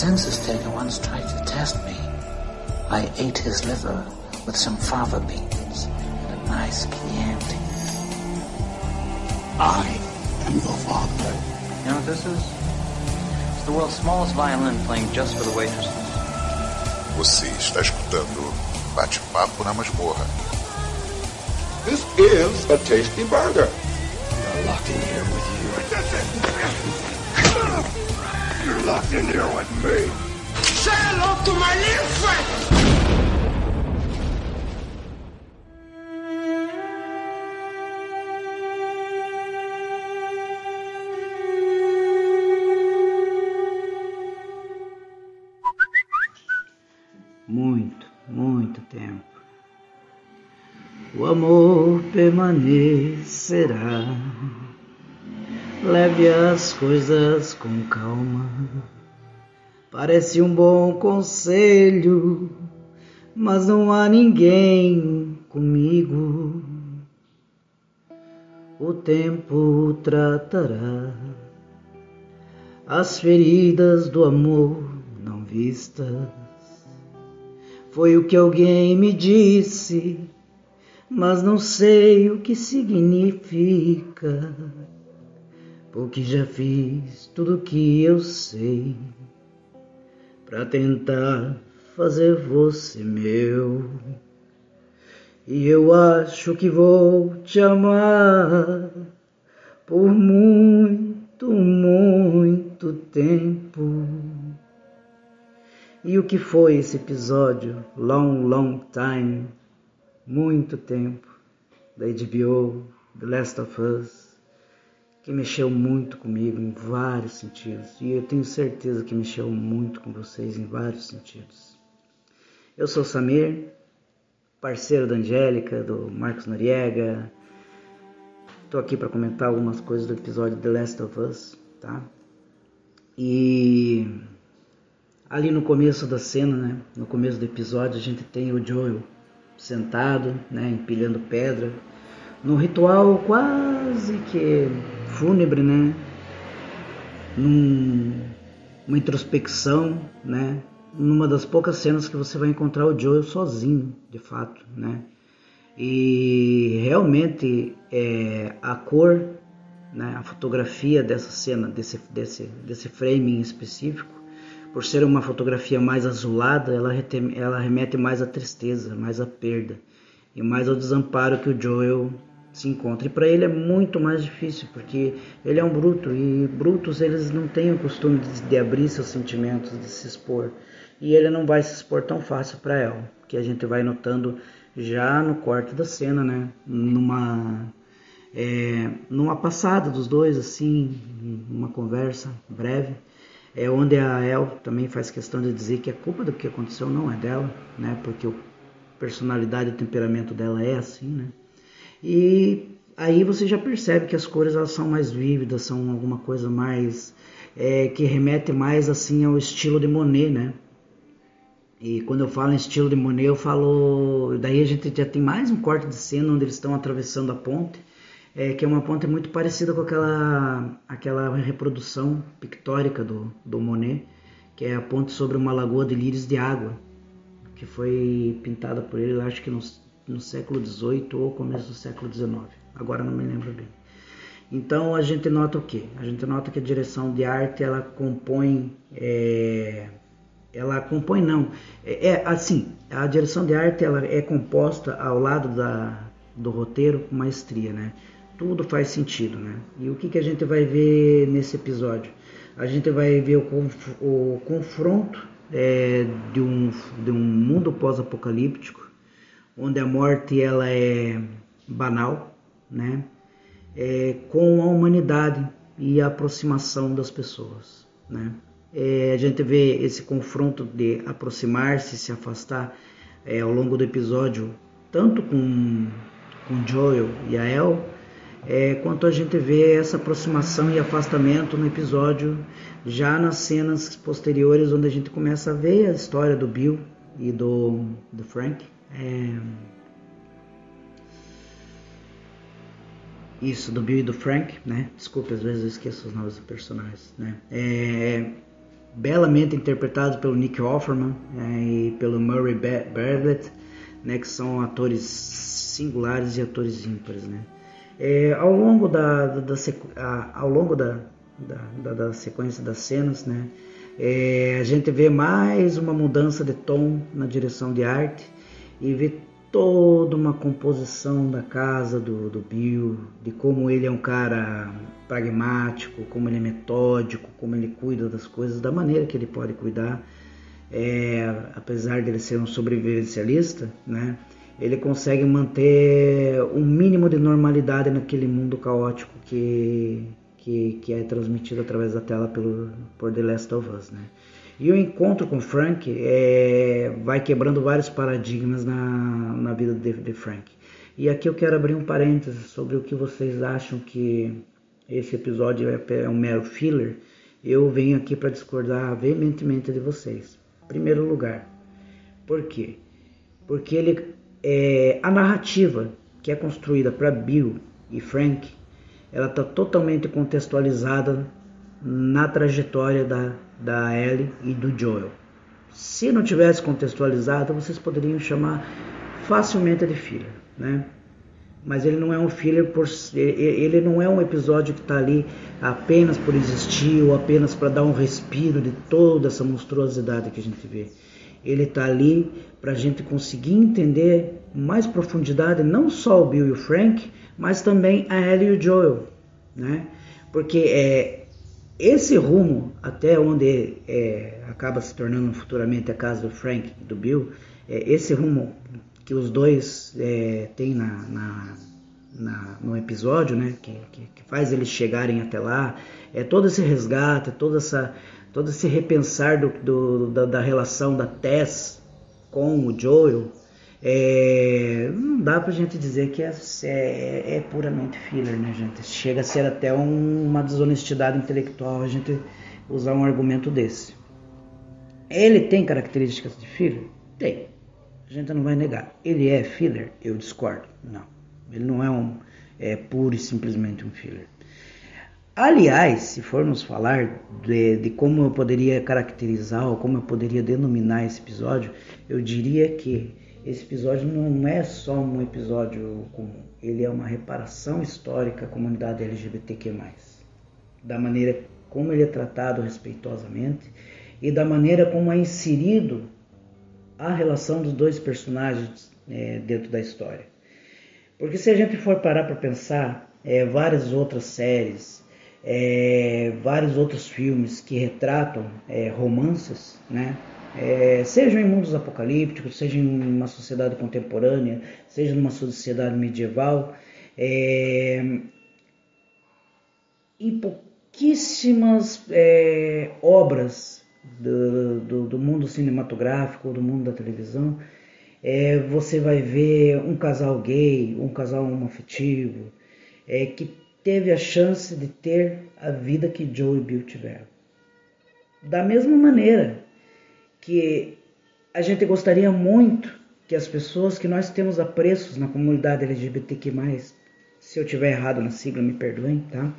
census taker once tried to test me. I ate his liver with some fava beans and a nice Chianti. I am your father. You know what this is? It's the world's smallest violin playing just for the waitresses. Você está escutando Bate-Papo na Masmorra. This is a tasty burger. You're locked in here with me. Say hello to my little friend. Muito, muito tempo. O amor permanecerá. Leve as coisas com calma. Parece um bom conselho, mas não há ninguém comigo. O tempo tratará as feridas do amor não vistas. Foi o que alguém me disse, mas não sei o que significa. Porque já fiz tudo o que eu sei para tentar fazer você meu. E eu acho que vou te amar por muito, muito tempo. E o que foi esse episódio? Long, long time. Muito tempo. Da HBO, The Last of Us. Que mexeu muito comigo em vários sentidos. E eu tenho certeza que mexeu muito com vocês em vários sentidos. Eu sou Samir, parceiro da Angélica, do Marcos Noriega. Estou aqui para comentar algumas coisas do episódio The Last of Us, tá? E ali no começo da cena, né, no começo do episódio, a gente tem o Joel sentado, né, empilhando pedra, num ritual quase que fúnebre, né, num, uma introspecção, né, numa das poucas cenas que você vai encontrar o Joel sozinho, de fato, né, e realmente é, a cor, né, a fotografia dessa cena, desse, desse, desse frame em específico, por ser uma fotografia mais azulada, ela, ela remete mais à tristeza, mais à perda e mais ao desamparo que o Joel se encontra. E para ele é muito mais difícil, porque ele é um bruto e brutos eles não têm o costume de, de abrir seus sentimentos, de se expor. E ele não vai se expor tão fácil para ela, que a gente vai notando já no corte da cena, né? Numa é, numa passada dos dois assim, numa conversa breve é onde a El também faz questão de dizer que a culpa do que aconteceu não é dela, né? Porque a personalidade e o temperamento dela é assim, né? E aí você já percebe que as cores elas são mais vívidas, são alguma coisa mais é, que remete mais assim ao estilo de Monet, né? E quando eu falo em estilo de Monet, eu falo. Daí a gente já tem mais um corte de cena onde eles estão atravessando a ponte é, que é uma ponte muito parecida com aquela, aquela reprodução pictórica do, do Monet, que é a ponte sobre uma lagoa de lírios de água, que foi pintada por ele, acho que no, no século XVIII ou começo do século XIX, agora não me lembro bem. Então a gente nota o que? A gente nota que a direção de arte ela compõe, é, ela compõe não, é, é assim, a direção de arte ela é composta ao lado da, do roteiro com maestria, né? tudo faz sentido, né? E o que, que a gente vai ver nesse episódio? A gente vai ver o, conf o confronto é, de, um, de um mundo pós-apocalíptico, onde a morte ela é banal, né? É, com a humanidade e a aproximação das pessoas, né? É, a gente vê esse confronto de aproximar-se, se afastar é, ao longo do episódio, tanto com, com Joel e a El, é, quanto a gente vê essa aproximação e afastamento no episódio, já nas cenas posteriores, onde a gente começa a ver a história do Bill e do, do Frank. É... Isso, do Bill e do Frank, né? Desculpe, às vezes eu esqueço os nomes dos personagens, né? É... belamente interpretados pelo Nick Offerman é, e pelo Murray Bartlett, né, que são atores singulares e atores ímpares. Né. É, ao longo da, da, da a, ao longo da, da, da, sequência das cenas, né, é, a gente vê mais uma mudança de tom na direção de arte e vê toda uma composição da casa do, do Bill, de como ele é um cara pragmático, como ele é metódico, como ele cuida das coisas, da maneira que ele pode cuidar. É, apesar de ele ser um sobrevivencialista, né, ele consegue manter um mínimo de normalidade naquele mundo caótico que, que, que é transmitido através da tela pelo, por The Last of Us. Né. E o encontro com Frank é, vai quebrando vários paradigmas na, na vida de, de Frank. E aqui eu quero abrir um parênteses sobre o que vocês acham que esse episódio é, é um mero filler. Eu venho aqui para discordar veementemente de vocês. Primeiro lugar, por quê? Porque ele é, a narrativa que é construída para Bill e Frank, ela está totalmente contextualizada na trajetória da da Ellie e do Joel. Se não tivesse contextualizado, vocês poderiam chamar facilmente de filler, né? Mas ele não é um filler por ele não é um episódio que está ali apenas por existir ou apenas para dar um respiro de toda essa monstruosidade que a gente vê. Ele está ali para a gente conseguir entender mais profundidade não só o Bill e o Frank, mas também a Ellie e o Joel, né? Porque é, esse rumo, até onde é, acaba se tornando futuramente a casa do Frank e do Bill, é, esse rumo que os dois é, têm na, na, na, no episódio, né, que, que, que, faz eles chegarem até lá, é todo esse resgate, toda essa, todo esse repensar do, do da, da relação da Tess com o Joel, é, não dá pra gente dizer que é, é, é, puramente filler, né, gente? Chega a ser até um, uma desonestidade intelectual a gente usar um argumento desse. Ele tem características de filler? Tem. A gente não vai negar. Ele é filler? Eu discordo. Não. Ele não é um é puro e simplesmente um filler. Aliás, se formos falar de, de, como eu poderia caracterizar ou como eu poderia denominar esse episódio, eu diria que esse episódio não é só um episódio comum, ele é uma reparação histórica à comunidade LGBTQ+. Da maneira como ele é tratado respeitosamente e da maneira como é inserido a relação dos dois personagens é, dentro da história. Porque se a gente for parar para pensar, é, várias outras séries, é, vários outros filmes que retratam é, romances, né? É, sejam em mundos apocalípticos, seja em uma sociedade contemporânea, seja numa sociedade medieval, é, em pouquíssimas é, obras do, do, do, mundo cinematográfico, do mundo da televisão, é, você vai ver um casal gay, um casal homoafetivo, é, que teve a chance de ter a vida que Joe e Bill tiveram. Da mesma maneira, que a gente gostaria muito que as pessoas que nós temos apreços na comunidade LGBTQ+, se eu tiver errado na sigla, me perdoem, tá?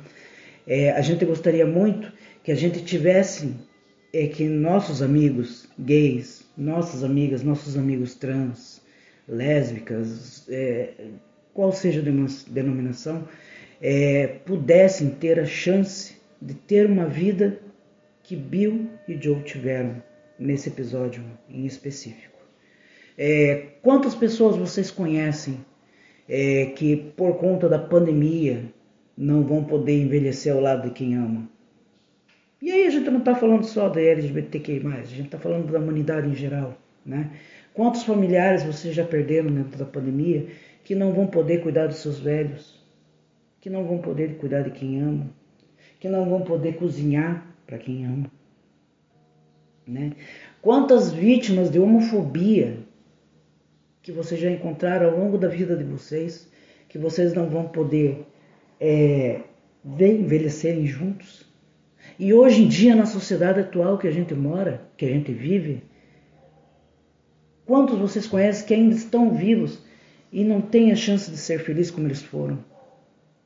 É, a gente gostaria muito que a gente tivesse, é, que nossos amigos gays, nossas amigas, nossos amigos trans, lésbicas, é, qual seja a denominação, é, pudessem ter a chance de ter uma vida que Bill e Joe tiveram nesse episódio em específico. É, quantas pessoas vocês conhecem é, que por conta da pandemia não vão poder envelhecer ao lado de quem ama? E aí a gente não está falando só da LGBTQI+, a gente está falando da humanidade em geral, né? Quantos familiares vocês já perderam dentro da pandemia que não vão poder cuidar dos seus velhos, que não vão poder cuidar de quem ama, que não vão poder cozinhar para quem ama? Né? Quantas vítimas de homofobia que vocês já encontraram ao longo da vida de vocês, que vocês não vão poder é, envelhecerem juntos? E hoje em dia, na sociedade atual que a gente mora, que a gente vive, quantos vocês conhecem que ainda estão vivos e não têm a chance de ser felizes como eles foram?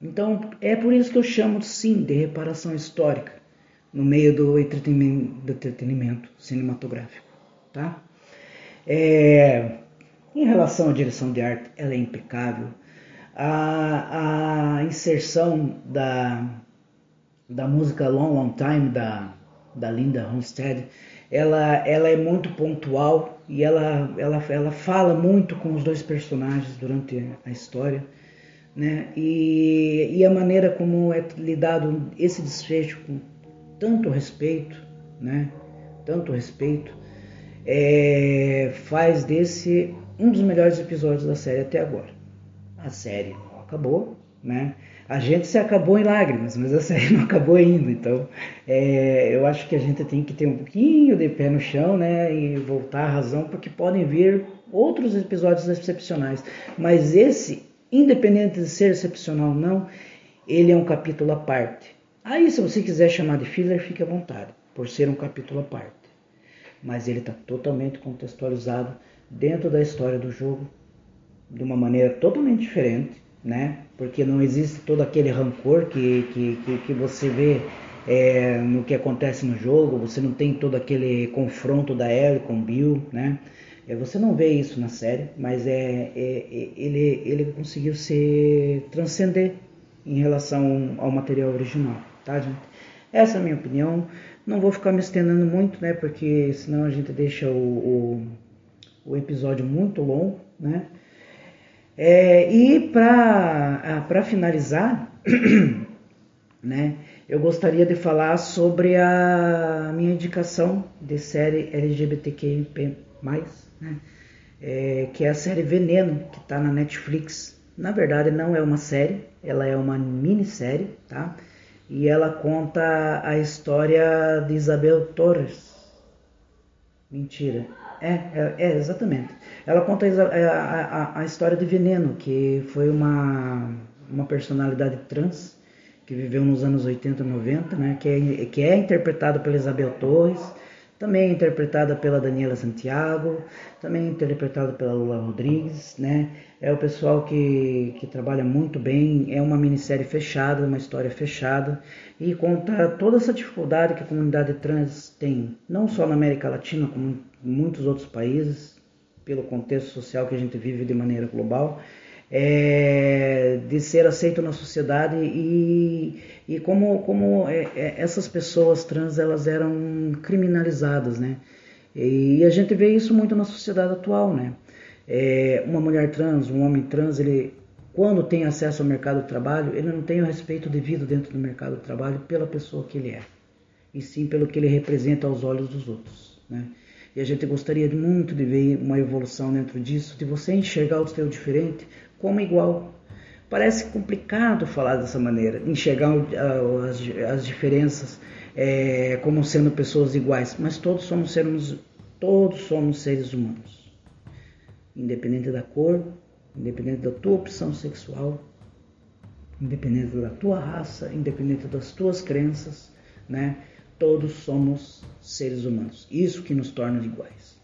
Então, é por isso que eu chamo sim de reparação histórica no meio do entretenimento, do entretenimento cinematográfico, tá? É, em relação à direção de arte, ela é impecável. A, a inserção da, da música Long Long Time da, da Linda Ronstadt, ela, ela é muito pontual e ela, ela, ela fala muito com os dois personagens durante a história. Né? E, e a maneira como é lidado esse desfecho com tanto respeito, né? tanto respeito, é, faz desse um dos melhores episódios da série até agora. A série acabou, né? A gente se acabou em lágrimas, mas a série não acabou ainda. Então, é, eu acho que a gente tem que ter um pouquinho de pé no chão, né? E voltar à razão, porque podem vir outros episódios excepcionais. Mas esse, independente de ser excepcional ou não, ele é um capítulo à parte. Aí, se você quiser chamar de filler, fique à vontade, por ser um capítulo à parte. Mas ele está totalmente contextualizado dentro da história do jogo de uma maneira totalmente diferente, né? Porque não existe todo aquele rancor que, que, que, que você vê é, no que acontece no jogo, você não tem todo aquele confronto da Ellie com Bill, né? É, você não vê isso na série, mas é, é, é, ele, ele conseguiu se transcender em relação ao material original, tá, gente? Essa é a minha opinião. Não vou ficar me estendendo muito, né? Porque senão a gente deixa o, o o episódio muito longo, né? É, e para finalizar, né, eu gostaria de falar sobre a minha indicação de série LGBTQIP+, né, é, que é a série Veneno, que está na Netflix. Na verdade, não é uma série, ela é uma minissérie, tá? E ela conta a história de Isabel Torres. Mentira, é, é, é, exatamente. Ela conta a, a, a, história de Veneno, que foi uma, uma personalidade trans que viveu nos anos 80 e 90, né, que, é, que é interpretada pela Isabel Torres, também é interpretada pela Daniela Santiago, também é interpretada pela Lula Rodrigues, né? É o pessoal que, que trabalha muito bem, é uma minissérie fechada, uma história fechada, e conta toda essa dificuldade que a comunidade trans tem, não só na América Latina, como em muitos outros países, pelo contexto social que a gente vive de maneira global, é, de ser aceito na sociedade e, e como, como é, é, essas pessoas trans elas eram criminalizadas, né? E a gente vê isso muito na sociedade atual, né? É, uma mulher trans, um homem trans, ele quando tem acesso ao mercado de trabalho, ele não tem o respeito devido dentro do mercado de trabalho pela pessoa que ele é, e sim pelo que ele representa aos olhos dos outros, né? E a gente gostaria muito de ver uma evolução dentro disso, de você enxergar o seu diferente como igual. Parece complicado falar dessa maneira, enxergar as, as diferenças é, como sendo pessoas iguais, mas todos somos seres, todos somos seres humanos, independente da cor, independente da tua opção sexual, independente da tua raça, independente das tuas crenças, né? Todos somos seres humanos. Isso que nos torna iguais,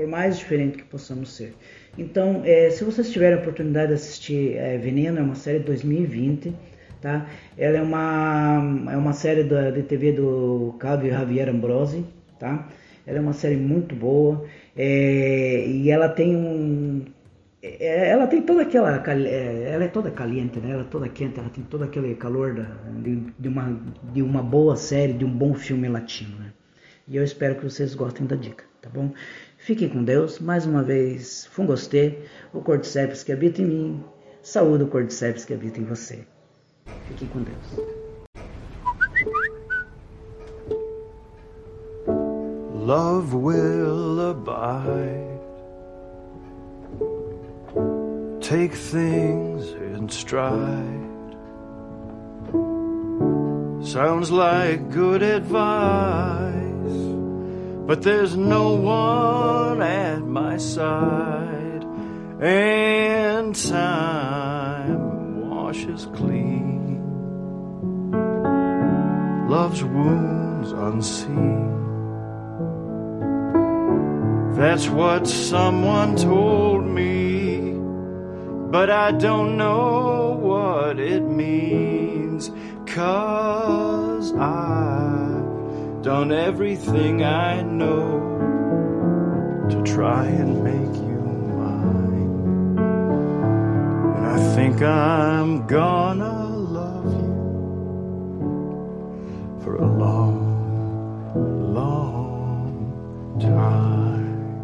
por mais diferente que possamos ser. Então, é, se vocês tiverem a oportunidade de assistir é, Veneno, é uma série de 2020, tá? Ela é uma, é uma série da, de TV do Claudio Javier Ambrosi, tá? Ela é uma série muito boa é, e ela tem um é, ela tem toda aquela é, ela é toda caliente né ela é toda quente ela tem todo aquele calor da, de, de, uma de uma boa série de um bom filme latino né? e eu espero que vocês gostem da dica tá bom Fiquem com Deus. Mais uma vez, Fungostê, o Cordyceps que habita em mim. Saúde o Cordyceps que habita em você. Fiquem com Deus. Love will abide. Take things in stride. Sounds like good advice. But there's no one at my side, and time washes clean. Love's wounds unseen. That's what someone told me, but I don't know what it means, cause I done everything I know to try and make you mine. And I think I'm gonna love you for a long, long time.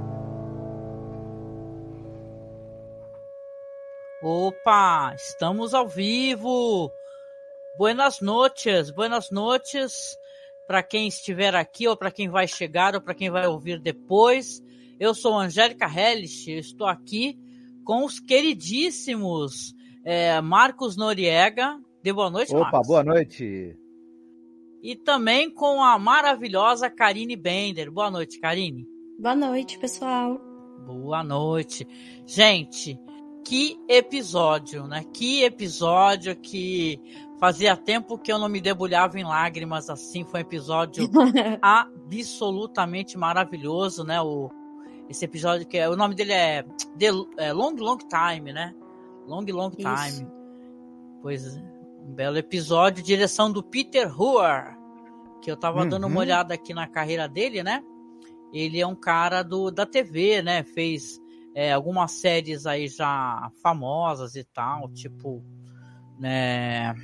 Opa, estamos ao vivo. Buenas noches, buenas noches para quem estiver aqui ou para quem vai chegar ou para quem vai ouvir depois. Eu sou Angélica Hellish, estou aqui com os queridíssimos é, Marcos Noriega. De boa noite, Opa, Marcos. boa noite. E também com a maravilhosa Karine Bender. Boa noite, Karine. Boa noite, pessoal. Boa noite. Gente, que episódio, né? Que episódio que fazia tempo que eu não me debulhava em lágrimas assim. Foi um episódio absolutamente maravilhoso, né? O, esse episódio que é, o nome dele é, The, é Long Long Time, né? Long Long Time. Isso. Pois é, um belo episódio, direção do Peter Hoare, que eu tava dando uma Uhum. olhada aqui na carreira dele, né? Ele é um cara do, da TV, né? Fez é, algumas séries aí já famosas e tal, tipo, né?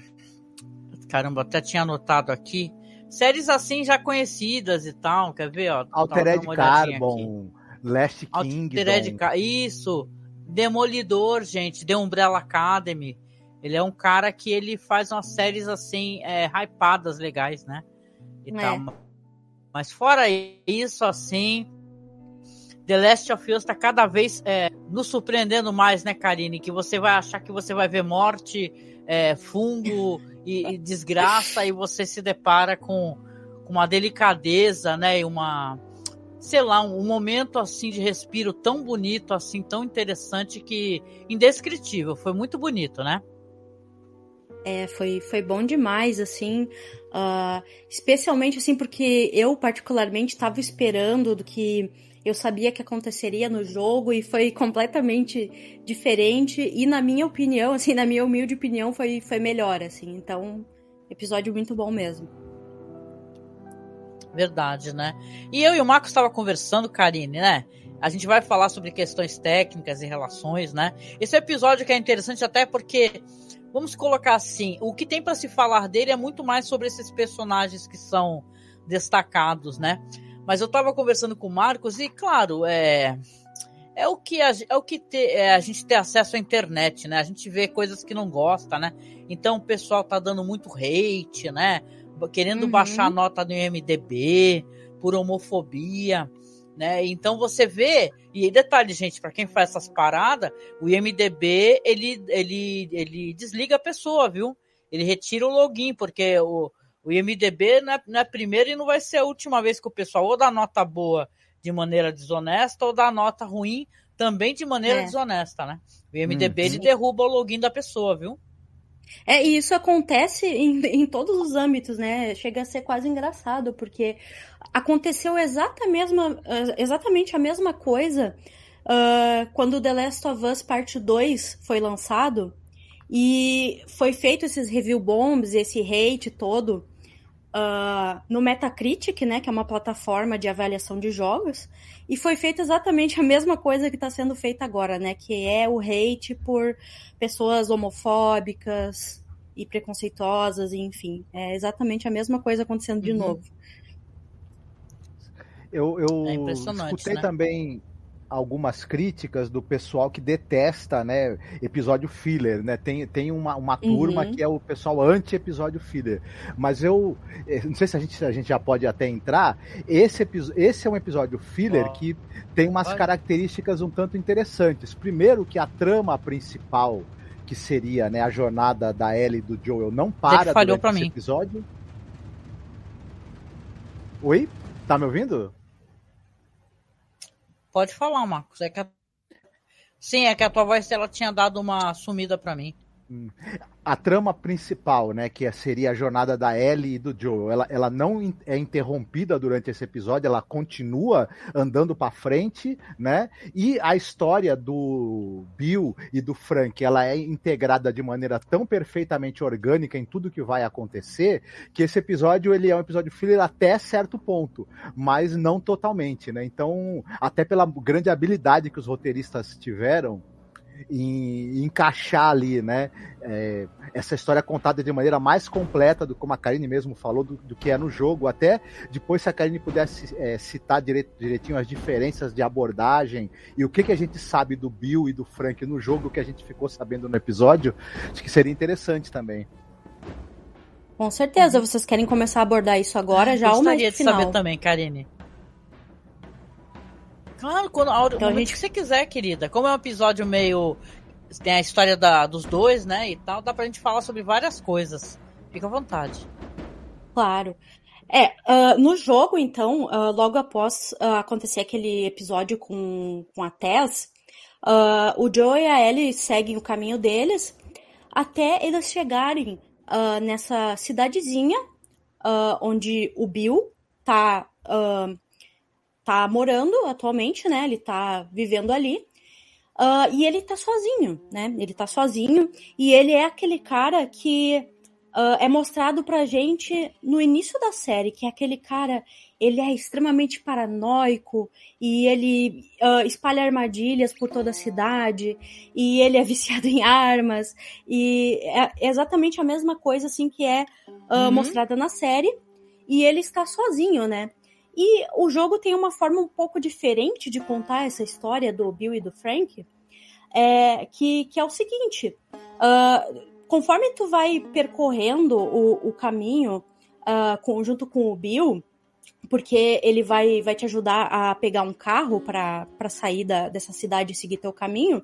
Caramba, até tinha anotado aqui. Séries assim já conhecidas e tal, quer ver? Ó, Altered. Carbon, Last Altered Kingdom. Ca- Isso. Demolidor, gente, The Umbrella Academy. Ele é um cara que ele faz umas séries assim, é, hypadas legais, né? E É. tal. Mas fora isso, assim, The Last of Us tá cada vez é, nos surpreendendo mais, né, Karine? Que você vai achar que você vai ver morte, é, fungo e, e desgraça, e você se depara com, com uma delicadeza, né? E uma, sei lá, um, um momento assim de respiro tão bonito, assim, tão interessante que indescritível. Foi muito bonito, né? É, foi, foi bom demais, assim. ah, especialmente, assim, porque eu, particularmente, estava esperando do que eu sabia que aconteceria no jogo e foi completamente diferente. E, na minha opinião, assim, na minha humilde opinião, foi, foi melhor, assim. Então, episódio muito bom mesmo. Verdade, né? E eu e o Marcos estava conversando, Karine, né? A gente vai falar sobre questões técnicas e relações, né? Esse episódio que é interessante até porque, vamos colocar assim, o que tem para se falar dele é muito mais sobre esses personagens que são destacados, né? Mas eu tava conversando com o Marcos e, claro, é é o que a, é o que te- é, a gente ter acesso à internet, né? A gente vê coisas que não gosta, né? Então o pessoal tá dando muito hate, né? Querendo Uhum. baixar a nota no IMDB por homofobia, né? Então você vê e detalhe, gente, para quem faz essas paradas, o IMDB ele ele ele desliga a pessoa, viu? Ele retira o login porque o o IMDB não é, não é a primeira e não vai ser a última vez que o pessoal ou dá nota boa de maneira desonesta ou dá nota ruim também de maneira É. desonesta, né? O IMDB Uhum. ele derruba o login da pessoa, viu? É, e isso acontece em, em todos os âmbitos, né? Chega a ser quase engraçado, porque aconteceu exata mesma, eh, exatamente a mesma coisa ah, quando The Last of Us Parte 2 foi lançado e foi feito esses review bombs, esse hate todo ah, no Metacritic, né? Que é uma plataforma de avaliação de jogos. E foi feita exatamente a mesma coisa que está sendo feita agora, né? Que é o hate por pessoas homofóbicas e preconceituosas, e enfim. É exatamente a mesma coisa acontecendo de Uhum. novo. Eu, eu É impressionante, escutei né? também algumas críticas do pessoal que detesta, né, episódio filler, né? Tem, tem uma, uma turma Uhum. que é o pessoal anti-episódio filler. Mas eu eh, não sei se a gente, se a gente já pode até entrar. Esse, esse é um episódio filler Ó. que tem umas características um tanto interessantes. Primeiro que a trama principal, que seria né, a jornada da Ellie e do Joel, não para falhou durante esse mim. episódio. Oi? Tá me ouvindo? Pode falar, Marcos. É que a... Sim, é que a tua voz ela tinha dado uma sumida pra mim. A trama principal, né, que seria a jornada da Ellie e do Joel, ela, ela não é interrompida durante esse episódio, ela continua andando para frente, né? E a história do Bill e do Frank, ela é integrada de maneira tão perfeitamente orgânica em tudo que vai acontecer, que esse episódio ele é um episódio filler até certo ponto, mas não totalmente, né? Então, até pela grande habilidade que os roteiristas tiveram, em, encaixar ali, né? É, essa história contada de maneira mais completa do como a Karine mesmo falou do, do que é no jogo. Até depois, se a Karine pudesse é, citar direito, direitinho as diferenças de abordagem e o que, que a gente sabe do Bill e do Frank no jogo, que a gente ficou sabendo no episódio, acho que seria interessante também. Com certeza, vocês querem começar a abordar isso agora já ou mais Gostaria de final? saber também, Karine. Claro, quando, a hora, Então, o a gente- que você quiser, querida. Como é um episódio meio. Tem a história da, dos dois, né? E tal, dá pra gente falar sobre várias coisas. Fica à vontade. Claro. É, ah, no jogo, então, ah, logo após ah, acontecer aquele episódio com, com a Tess, o Joe e a Ellie seguem o caminho deles até eles chegarem nessa cidadezinha onde o Bill tá, tá morando atualmente, né? Ele tá vivendo ali. Ah, e ele tá sozinho, né? Ele tá sozinho e ele é aquele cara que ah, é mostrado pra gente no início da série, que é aquele cara, ele é extremamente paranoico e ele ah, espalha armadilhas por toda a cidade e ele é viciado em armas e é exatamente a mesma coisa assim que é Uhum. mostrada na série e ele está sozinho, né? E o jogo tem uma forma um pouco diferente de contar essa história do Bill e do Frank, é, que, que é o seguinte: ah, conforme tu vai percorrendo o, o caminho ah, com- junto com o Bill, porque ele vai, vai te ajudar a pegar um carro para sair da, dessa cidade e seguir teu caminho.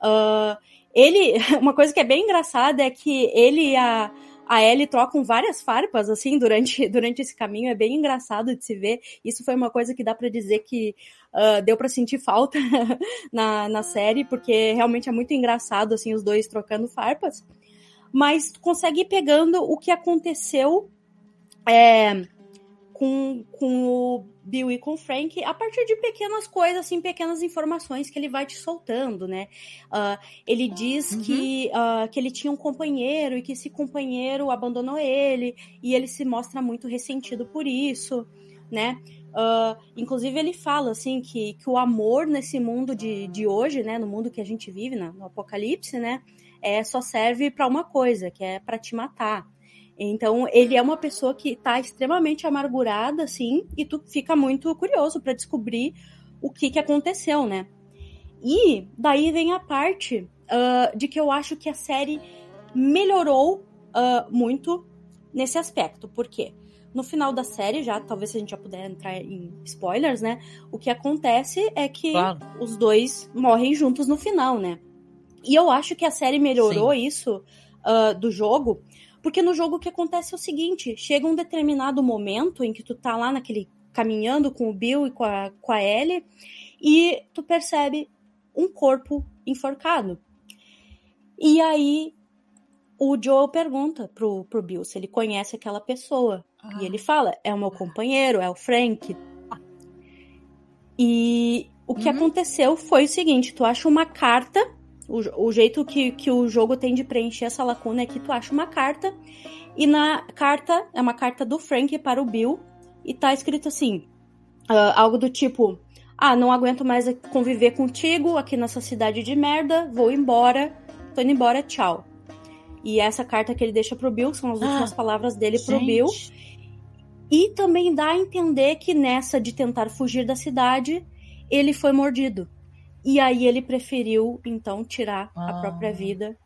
ah, ele, uma coisa que é bem engraçada é que ele e a, a Ellie trocam várias farpas, assim, durante, durante esse caminho. É bem engraçado de se ver. Isso foi uma coisa que dá pra dizer que ah, deu pra sentir falta na, na série, porque realmente é muito engraçado, assim, os dois trocando farpas. Mas consegue ir pegando o que aconteceu é, com, com o Bill e com Frank a partir de pequenas coisas, assim, pequenas informações que ele vai te soltando, né? Ah, ele diz que, ah, que ele tinha um companheiro e que esse companheiro abandonou ele e ele se mostra muito ressentido por isso, né? Ah, inclusive ele fala assim que, que o amor nesse mundo de, de hoje, né, no mundo que a gente vive, na- no apocalipse, né, é só serve para uma coisa, que é para te matar. Então, ele é uma pessoa que tá extremamente amargurada, assim, e tu fica muito curioso para descobrir o que que aconteceu, né? E daí vem a parte ah, de que eu acho que a série melhorou ah, muito nesse aspecto. Por quê? No final da série, já, talvez a gente já puder entrar em spoilers, né? O que acontece é que Claro. os dois morrem juntos no final, né? E eu acho que a série melhorou isso ah, do jogo, porque no jogo o que acontece é o seguinte: chega um determinado momento em que tu tá lá naquele caminhando com o Bill e com a, com a Ellie, e tu percebe um corpo enforcado. E aí o Joe pergunta pro, pro Bill se ele conhece aquela pessoa. E ele fala: é o meu companheiro, é o Frank. E o que aconteceu foi o seguinte: tu acha uma carta. O, o jeito que, que o jogo tem de preencher essa lacuna é que tu acha uma carta. E na carta, é uma carta do Frank para o Bill. E tá escrito assim: ah, algo do tipo: Ah, não aguento mais conviver contigo aqui nessa cidade de merda, vou embora, tô indo embora, tchau. E essa carta que ele deixa pro Bill são as últimas palavras dele pro gente. Bill. E também dá a entender que nessa de tentar fugir da cidade, ele foi mordido. E aí ele preferiu, então, tirar a Ah. própria vida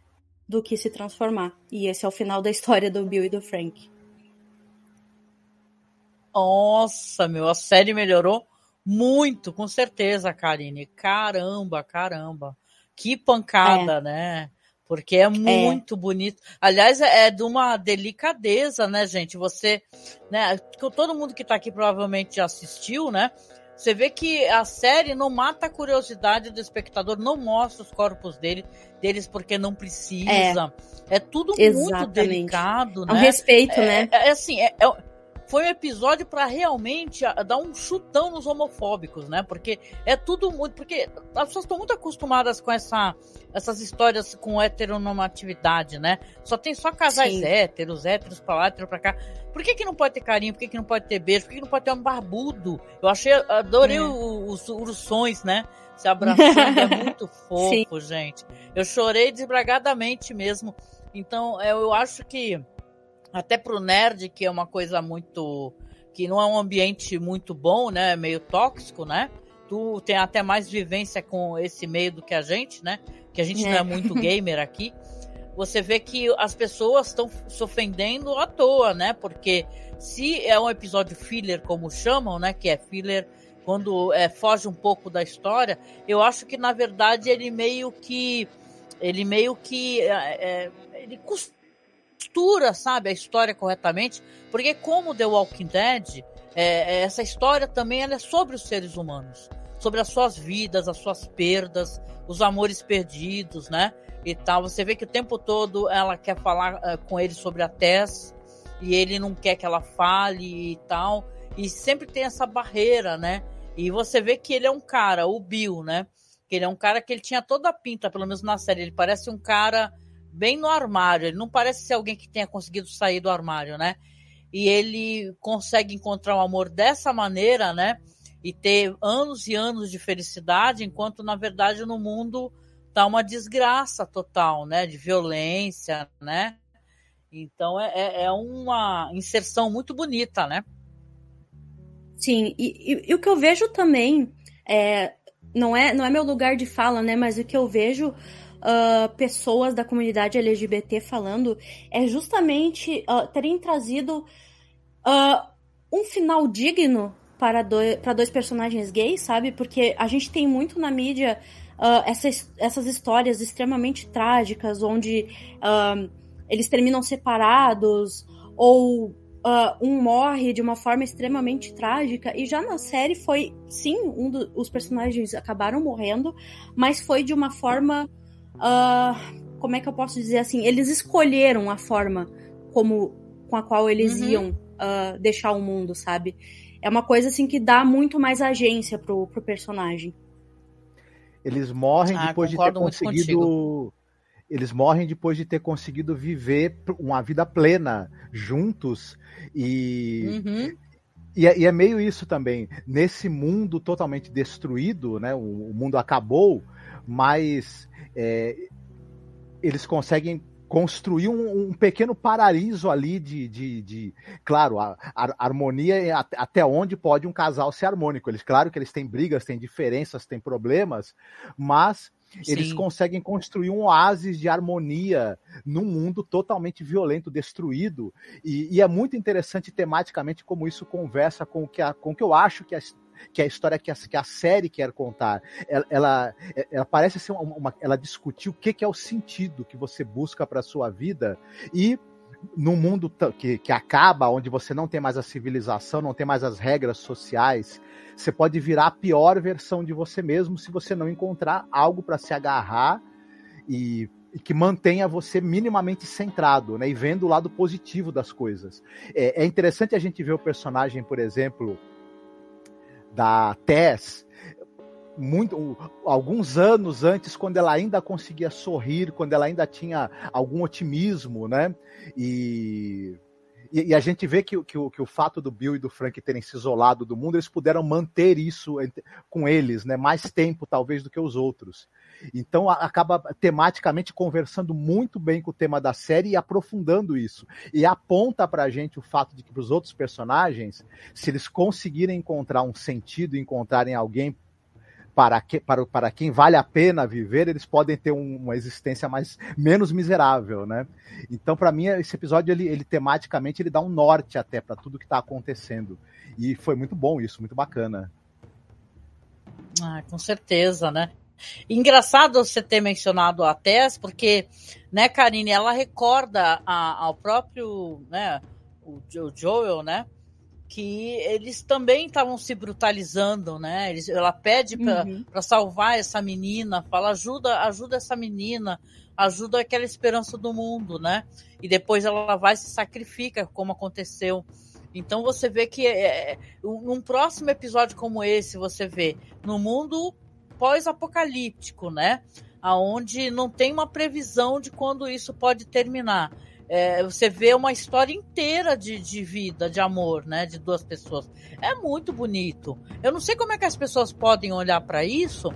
do que se transformar. E esse é o final da história do Bill e do Frank. Nossa, meu, a série melhorou muito, com certeza, Karine. Caramba, caramba. Que pancada, né? Porque é muito bonito. Aliás, é, é de uma delicadeza, né, gente? Você, né? Todo mundo que tá aqui provavelmente já assistiu, né? Você vê que a série não mata a curiosidade do espectador, não mostra os corpos dele, deles porque não precisa. É, é tudo Exatamente. muito delicado, É um né? respeito, É- né? É, é assim, é- é- foi um episódio para realmente a- dar um chutão nos homofóbicos, né? Porque é tudo muito. Porque as pessoas estão muito acostumadas com essa, essas histórias com heteronormatividade, né? Só tem só casais Sim. héteros, héteros pra lá, héteros pra cá. Por que, que não pode ter carinho? Por que, que não pode ter beijo? Por que, que não pode ter um barbudo? Eu achei, adorei É. os ursões, né? Se abraçando, é muito Sim. fofo, gente. Eu chorei desbragadamente mesmo. Então, eu eu acho que até pro nerd, que é uma coisa muito. que não é um ambiente muito bom, né? Meio tóxico, né? Tu tem até mais vivência com esse meio do que a gente, né? Que a gente não É. é muito gamer aqui. Você vê que as pessoas estão se ofendendo à toa, né? Porque se é um episódio filler, como chamam, né? Que é filler quando é, foge um pouco da história, eu acho que na verdade ele meio que. Ele meio que. é, é, ele costura, sabe, a história corretamente, porque como The Walking Dead, é, é, essa história também é sobre os seres humanos, sobre as suas vidas, as suas perdas, os amores perdidos, né? E tal. Você vê que o tempo todo ela quer falar eh, com ele sobre a Tess e ele não quer que ela fale e tal. E sempre tem essa barreira, né? E você vê que ele é um cara, o Bill, né? Que ele é um cara que ele tinha toda a pinta, pelo menos na série. Ele parece um cara bem no armário. Ele não parece ser alguém que tenha conseguido sair do armário, né? E ele consegue encontrar o amor dessa maneira, né? E ter anos e anos de felicidade, enquanto na verdade no mundo tá uma desgraça total, né? De violência, né? Então é, é- é uma inserção muito bonita, né? Sim, e, e- e o que eu vejo também é não é não é meu lugar de fala, né? Mas o que eu vejo ah, pessoas da comunidade LGBT falando é justamente ah, terem trazido ah, um final digno para dois, para dois personagens gays, sabe? Porque a gente tem muito na mídia essas, essas histórias extremamente trágicas, onde eles terminam separados, ou ah, um morre de uma forma extremamente trágica. E já na série foi, sim, um dos os personagens acabaram morrendo, mas foi de uma forma. Ah, como é que eu posso dizer assim? Eles escolheram a forma como com a qual eles Uhum. iam ah, deixar o mundo, sabe? É uma coisa assim que dá muito mais agência pro, pro personagem. Eles morrem Ah, depois de ter conseguido. Eles morrem depois de ter conseguido viver uma vida plena juntos e Uhum. E é, e é meio isso também. Nesse mundo totalmente destruído, né? O, o mundo acabou, mas é, eles conseguem construir um, um pequeno paraíso ali de, de, de- claro, a, a- harmonia é at- até onde pode um casal ser harmônico. Eles, claro que eles têm brigas, têm diferenças, têm problemas, mas eles Sim. conseguem construir um oásis de harmonia num mundo totalmente violento, destruído. E, e é muito interessante tematicamente como isso conversa com o que, a- com o que eu acho que a, que a história que a, que a série quer contar. Ela, ela, ela parece ser uma, uma- Ela discutir o que, que é o sentido que você busca para sua vida e num mundo que, que acaba, onde você não tem mais a civilização, não tem mais as regras sociais, você pode virar a pior versão de você mesmo se você não encontrar algo para se agarrar e, e que mantenha você minimamente centrado, né? E vendo o lado positivo das coisas. É, é interessante a gente ver o personagem, por exemplo, da Tess, muito, alguns anos antes, quando ela ainda conseguia sorrir, quando ela ainda tinha algum otimismo, né? E, e, e a gente vê que, que, que o fato do Bill e do Frank terem se isolado do mundo, eles puderam manter isso com eles, né? Mais tempo, talvez, do que os outros. Então acaba tematicamente conversando muito bem com o tema da série e aprofundando isso. E aponta pra gente o fato de que os outros personagens, se eles conseguirem encontrar um sentido, encontrarem alguém para, que, para, para quem vale a pena viver, eles podem ter um- uma existência mais menos miserável, né? Então, para mim, esse episódio ele, ele tematicamente ele dá um norte até para tudo que está acontecendo. E foi muito bom isso, muito bacana. Ah, com certeza, né? Engraçado você ter mencionado a Tess, porque, né, Karine, ela recorda a- ao próprio, né, o, Jo- o Joel, né, que eles também estavam se brutalizando, né? Eles, ela pede para Uhum. salvar essa menina, fala ajuda, ajuda essa menina, ajuda aquela esperança do mundo, né? E depois ela vai e se sacrifica, como aconteceu. Então você vê que é, num próximo episódio como esse, você vê no mundo pós-apocalíptico, né? Aonde não tem uma previsão de quando isso pode terminar. É, você vê uma história inteira de, de vida, de amor, né? De duas pessoas. É muito bonito. Eu não sei como é que as pessoas podem olhar para isso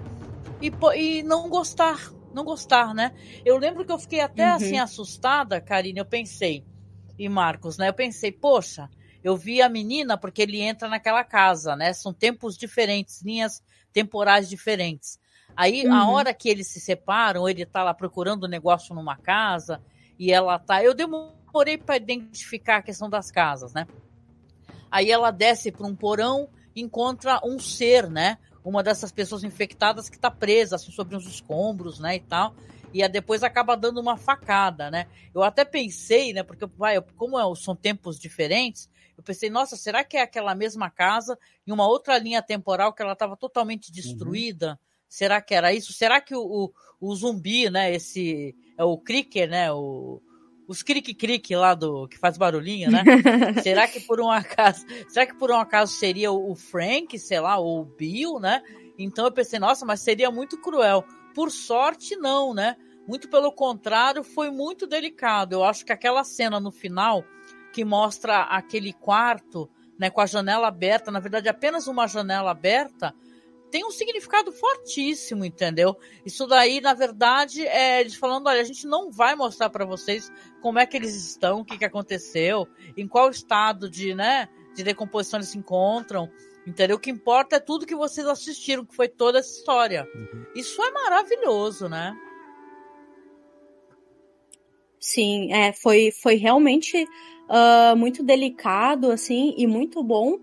e, e não gostar. Não gostar, né? Eu lembro que eu fiquei até Uhum. assim assustada, Karine. Eu pensei, e Marcos, né? Eu pensei, poxa, eu vi a menina porque ele entra naquela casa, né? São tempos diferentes, linhas temporais diferentes. Aí, a Uhum. hora que eles se separam, ele tá lá procurando um negócio numa casa e ela tá. Eu demorei para identificar a questão das casas, né? Aí ela desce para um porão, encontra um ser, né? Uma dessas pessoas infectadas que tá presa assim, sobre uns escombros, né? E tal. E aí depois acaba dando uma facada, né? Eu até pensei, né? Porque vai, como é- são tempos diferentes, eu pensei, nossa, será que é aquela mesma casa em uma outra linha temporal que ela estava totalmente destruída? Será que era isso? Será que o, o, o zumbi, né? Esse é o Cricker, né? O, os crique-crique lá do que faz barulhinho, né? será que por um acaso, será que por um acaso seria o Frank, sei lá, ou o Bill, né? Então eu pensei, nossa, mas seria muito cruel. Por sorte, não, né? Muito pelo contrário, foi muito delicado. Eu acho que aquela cena no final que mostra aquele quarto, né, com a janela aberta, na verdade apenas uma janela aberta, tem um significado fortíssimo, entendeu? Isso daí, na verdade, é eles falando, olha, a gente não vai mostrar para vocês como é que eles estão, o que, que aconteceu, em qual estado de, né, de decomposição eles se encontram, entendeu? O que importa é tudo que vocês assistiram, que foi toda essa história. Isso é maravilhoso, né? Sim, é, foi, foi realmente ah, muito delicado, assim, e muito bom.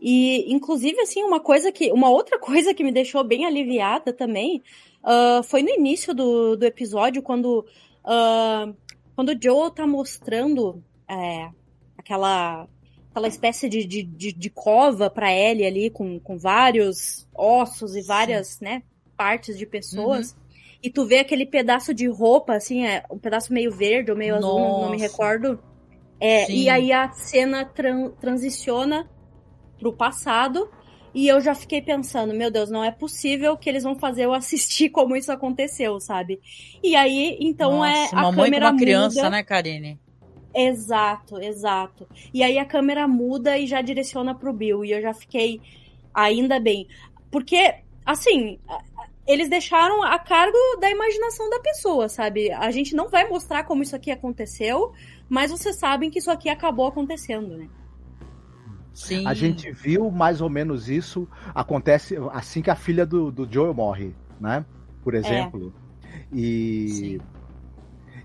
E, inclusive, assim, uma coisa que. Uma outra coisa que me deixou bem aliviada também ah, foi no início do, do episódio, quando, ah, quando o Joel tá mostrando é, aquela, aquela espécie de, de, de, de cova pra Ellie ali, com, com vários ossos e várias, né, partes de pessoas. E tu vê aquele pedaço de roupa, assim, é um pedaço meio verde ou meio azul, não, me Nossa. recordo. É, e aí a cena tran- transiciona pro passado. E eu já fiquei pensando, meu Deus, não é possível que eles vão fazer eu assistir como isso aconteceu, sabe? E aí, então é Nossa, a uma mãe câmera uma criança, muda. né, Karine? Exato, exato. E aí a câmera muda e já direciona pro Bill. E eu já fiquei ainda bem. Porque, assim, eles deixaram a cargo da imaginação da pessoa, sabe? A gente não vai mostrar como isso aqui aconteceu, mas vocês sabem que isso aqui acabou acontecendo, né? Sim. A gente viu mais ou menos isso acontece assim que a filha do, do Joel morre, né? Por exemplo. E,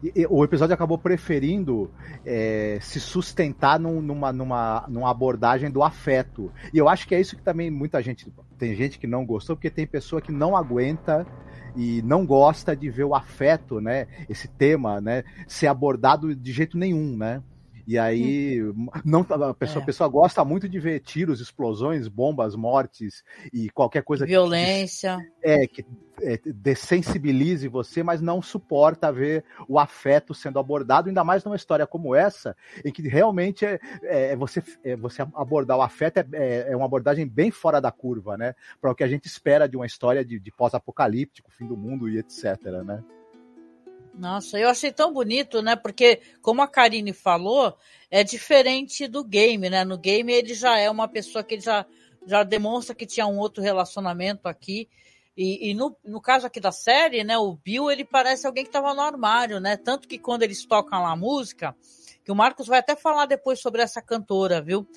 e- e o episódio acabou preferindo é, se sustentar num- numa, numa, numa abordagem do afeto. E eu acho que é isso que também muita gente. Tem gente que não gostou, porque tem pessoa que não aguenta e não gosta de ver o afeto, né? Esse tema, né? Ser abordado de jeito nenhum, né? E aí, não, a, pessoa, É. a pessoa gosta muito de ver tiros, explosões, bombas, mortes e qualquer coisa que Violência. é, que é, dessensibilize você, mas não suporta ver o afeto sendo abordado, ainda mais numa história como essa, em que realmente é, é, você, é, você abordar o afeto é, é, é uma abordagem bem fora da curva, né? Para o que a gente espera de uma história de, de pós-apocalíptico, fim do mundo e etc, né? Nossa, eu achei tão bonito, né? Porque, como a Karine falou, é diferente do game, né? No game ele já é uma pessoa que ele já, já demonstra que tinha um outro relacionamento aqui. E, e no, no caso aqui da série, né? O Bill, ele parece alguém que estava no armário, né? Tanto que quando eles tocam lá a música, que o Marcos vai até falar depois sobre essa cantora, viu?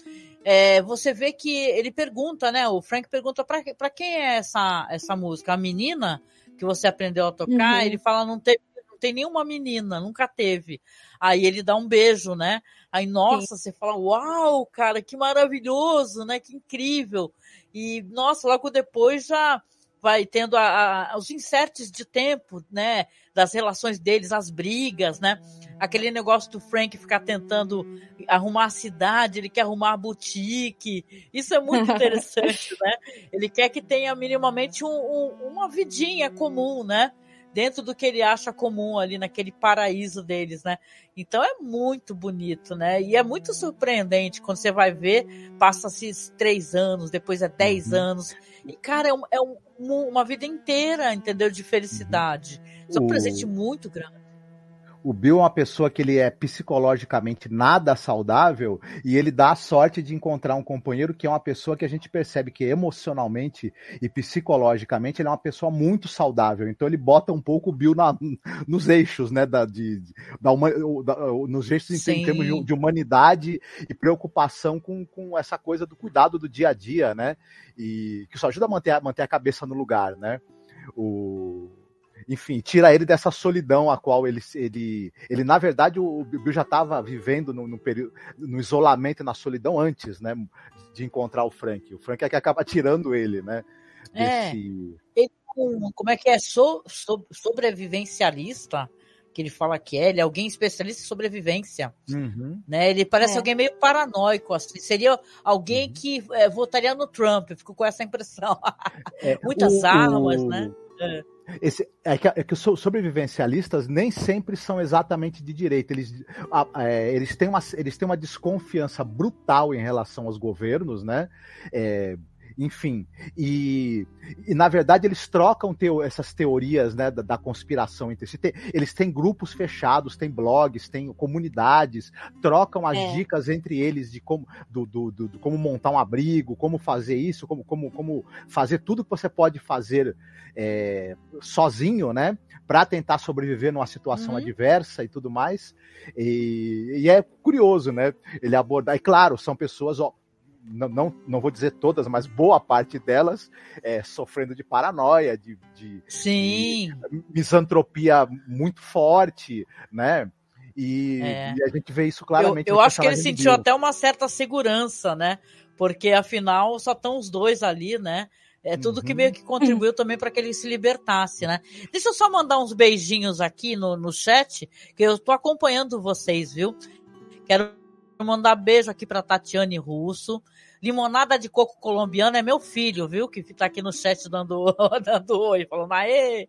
É, você vê que ele pergunta, né? O Frank pergunta pra, pra quem é essa, essa música? A menina que você aprendeu a tocar? Uhum. Ele fala, não teve, não tem nenhuma menina, nunca teve. Aí ele dá um beijo, né? Aí, nossa, você fala, uau, cara, que maravilhoso, né? Que incrível. E, nossa, logo depois já vai tendo a, a, os inserts de tempo, né? Das relações deles, as brigas, né? Aquele negócio do Frank ficar tentando arrumar a cidade, ele quer arrumar a boutique. Isso é muito interessante, né? Ele quer que tenha minimamente um, um, uma vidinha comum, né? Dentro do que ele acha comum ali naquele paraíso deles, né? Então é muito bonito, né? E é muito surpreendente quando você vai ver, passa-se três anos, depois é dez uhum. anos. E, cara, é, um, é um, uma vida inteira, entendeu? De felicidade. Isso é um presente muito grande o Bill é uma pessoa que ele é psicologicamente nada saudável e ele dá a sorte de encontrar um companheiro que é uma pessoa que a gente percebe que emocionalmente e psicologicamente ele é uma pessoa muito saudável. Então ele bota um pouco o Bill na, nos eixos, né, da, de, da, da nos eixos em, em termos de, humanidade e preocupação com, com essa coisa do cuidado do dia a dia, né? E que isso ajuda a manter, a manter a cabeça no lugar, né? O, enfim, tira ele dessa solidão a qual ele, ele, ele na verdade, o Bill já estava vivendo no, no, período, no isolamento e na solidão antes, né, de encontrar o Frank. O Frank é que acaba tirando ele, né, é. desse... É, ele, como é que é, so, so, sobrevivencialista, que ele fala que é, ele é alguém especialista em sobrevivência, uhum. né, ele parece é. alguém meio paranoico, assim, seria alguém uhum. que é, votaria no Trump, eu fico com essa impressão. É, Muitas o, armas, o... né? É. Esse, é, que, é que os sobrevivencialistas nem sempre são exatamente de direita. Eles, é, eles, têm uma, eles têm uma desconfiança brutal em relação aos governos, né? É, enfim. E, e, na verdade eles trocam teo, essas teorias né, da, da, conspiração entre si. Eles têm grupos fechados, têm blogs, têm comunidades, trocam as é. dicas entre eles de como, do, do, do, do, como montar um abrigo, como fazer isso, como, como, como fazer tudo que você pode fazer é, sozinho, né? Para tentar sobreviver numa situação uhum. adversa e tudo mais. E, e, é curioso, né? Ele aborda. E claro, são pessoas, ó, não, não, não vou dizer todas, mas boa parte delas é, sofrendo de paranoia, de, de, Sim. de misantropia muito forte, né? E, é. e, a gente vê isso claramente. Eu, eu acho que ele sentiu até uma certa segurança, né? Porque afinal só estão os dois ali, né? É tudo uhum. que meio que contribuiu também para que ele se libertasse, né? Deixa eu só mandar uns beijinhos aqui no, no chat, que eu tô acompanhando vocês, viu? Quero mandar beijo aqui para Tatiane Russo. Limonada de coco colombiana é meu filho, viu? Que tá aqui no chat dando, dando oi, falando aê!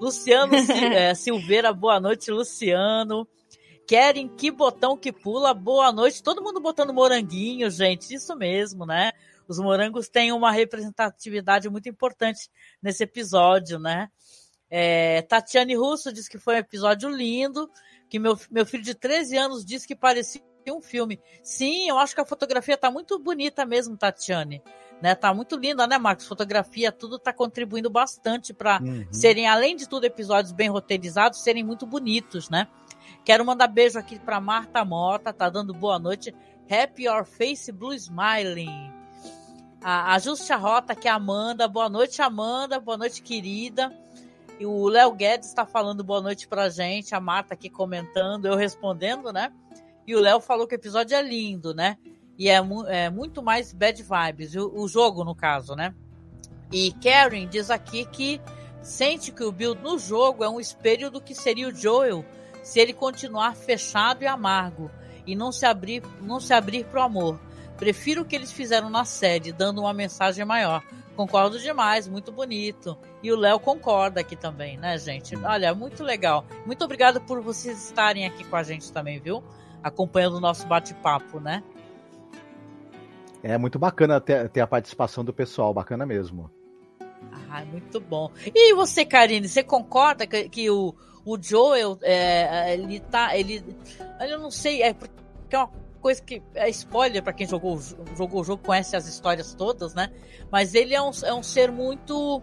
Luciano é, Silveira, boa noite, Luciano. Querem que botão que pula, boa noite. Todo mundo botando moranguinho, gente. Isso mesmo, né? Os morangos têm uma representatividade muito importante nesse episódio, né? É, Tatiane Russo diz que foi um episódio lindo, que meu, meu filho de 13 anos disse que parecia um filme. Sim, eu acho que a fotografia tá muito bonita mesmo, Tatiane. Né, tá muito linda, né, Marcos? Fotografia, tudo tá contribuindo bastante para uhum. serem, além de tudo, episódios bem roteirizados, serem muito bonitos, né? Quero mandar beijo aqui para Marta Mota, tá dando boa noite. Happy Your Face Blue Smiling. A, a Rota, que é a Amanda. Boa noite, Amanda. Boa noite, querida. E o Léo Guedes está falando boa noite pra gente. A Marta aqui comentando, eu respondendo, né? E o Léo falou que o episódio é lindo, né? E é, mu é muito mais bad vibes, o, o, jogo, no caso, né? E Karen diz aqui que sente que o Bill no jogo é um espelho do que seria o Joel se ele continuar fechado e amargo e não se abrir, não se abrir pro amor. Prefiro o que eles fizeram na série, dando uma mensagem maior. Concordo demais, muito bonito. E o Léo concorda aqui também, né, gente? Olha, muito legal. Muito obrigado por vocês estarem aqui com a gente também, viu? Acompanhando o nosso bate-papo, né? É muito bacana ter, ter, a participação do pessoal, bacana mesmo. Ah, muito bom. E você, Karine, você concorda que, que o, o Joel, é, ele tá, ele, eu não sei, é porque é uma coisa que é spoiler para quem jogou, jogou o jogo, conhece as histórias todas, né? Mas ele é um, é um ser muito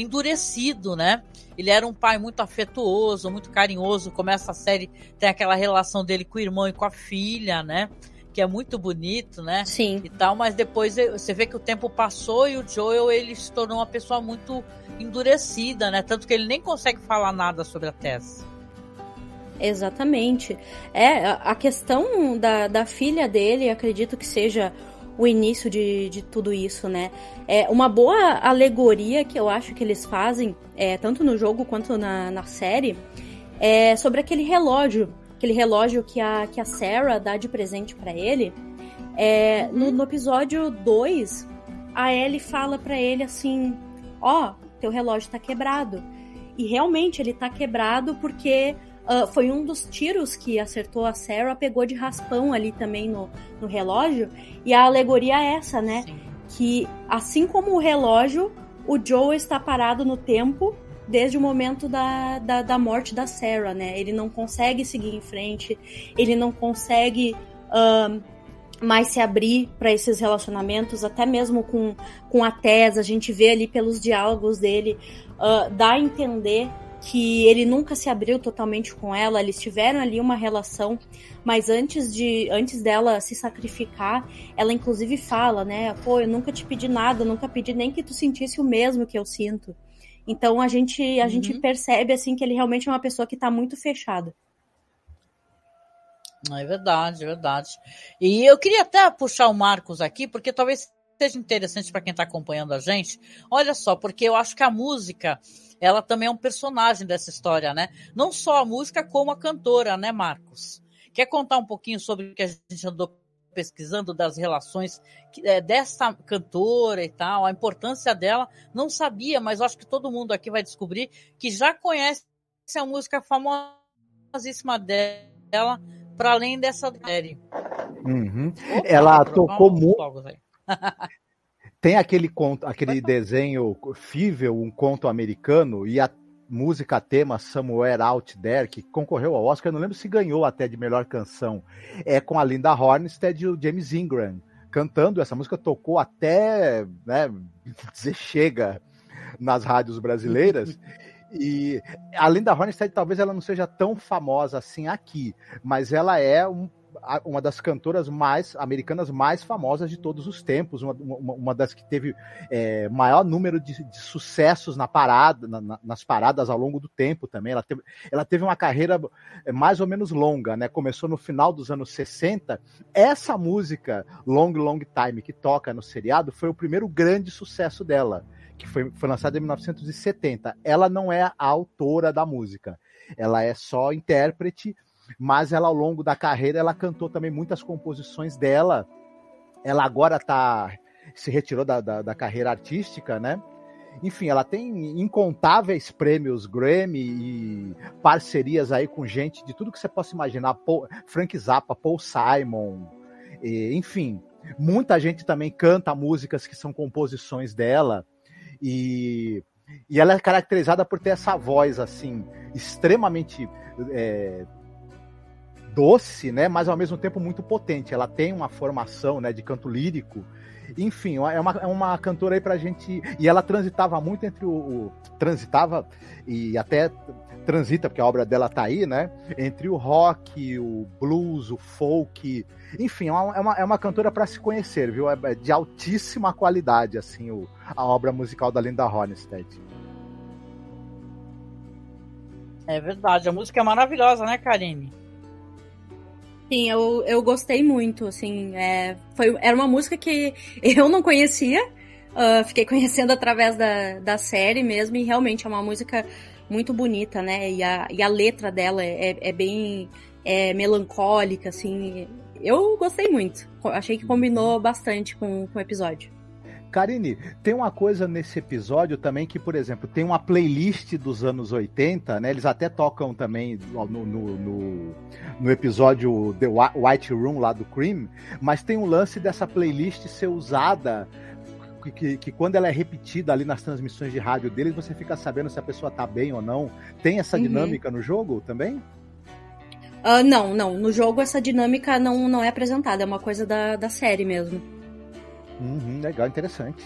endurecido, né? Ele era um pai muito afetuoso, muito carinhoso. Começa a série, tem aquela relação dele com o irmão e com a filha, né? Que é muito bonito, né? Sim. E tal, mas depois você vê que o tempo passou e o Joel ele se tornou uma pessoa muito endurecida, né? Tanto que ele nem consegue falar nada sobre a Tess. Exatamente. É, a questão da, da filha dele, acredito que seja o início de, de tudo isso, né? É uma boa alegoria que eu acho que eles fazem, é, tanto no jogo quanto na, na série, é sobre aquele relógio, aquele relógio que a, que a Sarah dá de presente para ele. É, no, no, episódio 2, a Ellie fala para ele assim: Ó, oh, teu relógio tá quebrado. E realmente ele tá quebrado porque uh, foi um dos tiros que acertou a Sarah, pegou de raspão ali também no, no relógio. E a alegoria é essa, né? Sim. Que assim como o relógio, o Joe está parado no tempo desde o momento da, da, da, morte da Sarah, né? Ele não consegue seguir em frente, ele não consegue mais se abrir para esses relacionamentos, até mesmo com, com a Tess, a gente vê ali pelos diálogos dele, uh, dá a entender que ele nunca se abriu totalmente com ela, eles tiveram ali uma relação, mas antes de antes dela se sacrificar, ela inclusive fala, né, pô, eu nunca te pedi nada, nunca pedi nem que tu sentisse o mesmo que eu sinto. Então a gente a uhum. gente percebe assim que ele realmente é uma pessoa que está muito fechada. É verdade, é verdade. E eu queria até puxar o Marcos aqui, porque talvez seja interessante para quem está acompanhando a gente. Olha só, porque eu acho que a música ela também é um personagem dessa história, né? Não só a música, como a cantora, né, Marcos? Quer contar um pouquinho sobre o que a gente andou pesquisando das relações é, dessa cantora e tal, a importância dela? Não sabia, mas acho que todo mundo aqui vai descobrir que já conhece a música famosíssima dela, para além dessa série. Uhum. Ela tocou muito. Tem aquele conto, aquele desenho Fível, um conto americano, e a música tema Somewhere Out There, que concorreu ao Oscar, não lembro se ganhou até de melhor canção. É com a Linda Hornstead e o James Ingram cantando. Essa música tocou até, né, dizer chega nas rádios brasileiras. E a Linda Hornstead talvez ela não seja tão famosa assim aqui, mas ela é um uma das cantoras mais americanas mais famosas de todos os tempos, uma, uma, uma das que teve é, maior número de, de sucessos na parada, na, nas paradas ao longo do tempo também. Ela teve, ela teve uma carreira é, mais ou menos longa, né? Começou no final dos anos 60. Essa música, Long Long Time, que toca no seriado, foi o primeiro grande sucesso dela, que foi, foi lançada em 1970. Ela não é a autora da música. Ela é só intérprete mas ela ao longo da carreira ela cantou também muitas composições dela. Ela agora tá se retirou da, da, da carreira artística, né? Enfim, ela tem incontáveis prêmios Grammy e parcerias aí com gente de tudo que você possa imaginar, Paul, Frank Zappa, Paul Simon, e, enfim, muita gente também canta músicas que são composições dela e, e ela é caracterizada por ter essa voz assim extremamente é, doce, né, mas ao mesmo tempo muito potente. Ela tem uma formação, né, de canto lírico. Enfim, é uma, é uma cantora aí pra gente. E ela transitava muito entre o, o. Transitava e até transita, porque a obra dela tá aí, né? Entre o rock, o blues, o folk. Enfim, é uma, é uma, é cantora para se conhecer, viu? É, é de altíssima qualidade, assim, o, a obra musical da Linda Ronstadt. É verdade, a música é maravilhosa, né, Karine? Sim, eu, eu gostei muito, assim, é, foi, era uma música que eu não conhecia, uh, fiquei conhecendo através da, da série mesmo, e realmente é uma música muito bonita, né, e a, e a letra dela é, é bem é, melancólica, assim, eu gostei muito, achei que combinou bastante com, com o episódio. Karine, tem uma coisa nesse episódio também que, por exemplo, tem uma playlist dos anos 80, né? Eles até tocam também no, no, no, no episódio The White Room lá do Cream, mas tem um lance dessa playlist ser usada que, que, que, quando ela é repetida ali nas transmissões de rádio deles, você fica sabendo se a pessoa tá bem ou não. Tem essa uhum. dinâmica no jogo também? Uh, não, não. No jogo essa dinâmica não, não é apresentada, é uma coisa da, da série mesmo. Uhum, legal, interessante.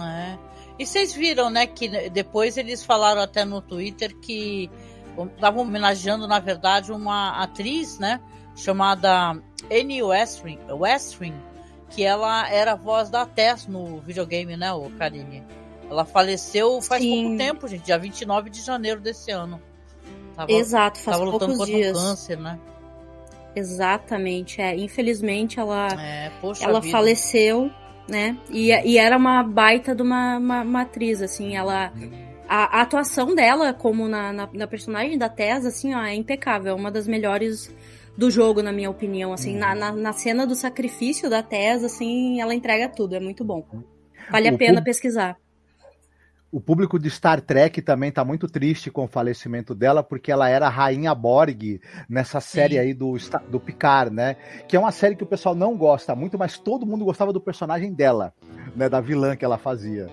É. E vocês viram, né, que depois eles falaram até no Twitter que estavam homenageando, na verdade, uma atriz, né, chamada Annie Westring, Westring, que ela era a voz da Tess no videogame, né, o Karine? Ela faleceu faz Sim. pouco tempo, gente, dia 29 de janeiro desse ano. Tava, Exato, faz tava lutando contra dias. um câncer, né? Exatamente, é. Infelizmente ela, É, poxa ela vida. faleceu, né? E, e era uma baita de uma, uma, uma atriz, assim, ela. A, a atuação dela, como na, na, na personagem da Tess, assim, ó, é impecável. É uma das melhores do jogo, na minha opinião. Assim, na, na, na cena do sacrifício da Tess, assim, ela entrega tudo. É muito bom. Vale a O pena pub- pesquisar. O público de Star Trek também está muito triste com o falecimento dela, porque ela era a rainha Borg nessa série aí do, do Picard, né? Que é uma série que o pessoal não gosta muito, mas todo mundo gostava do personagem dela, né? Da vilã que ela fazia.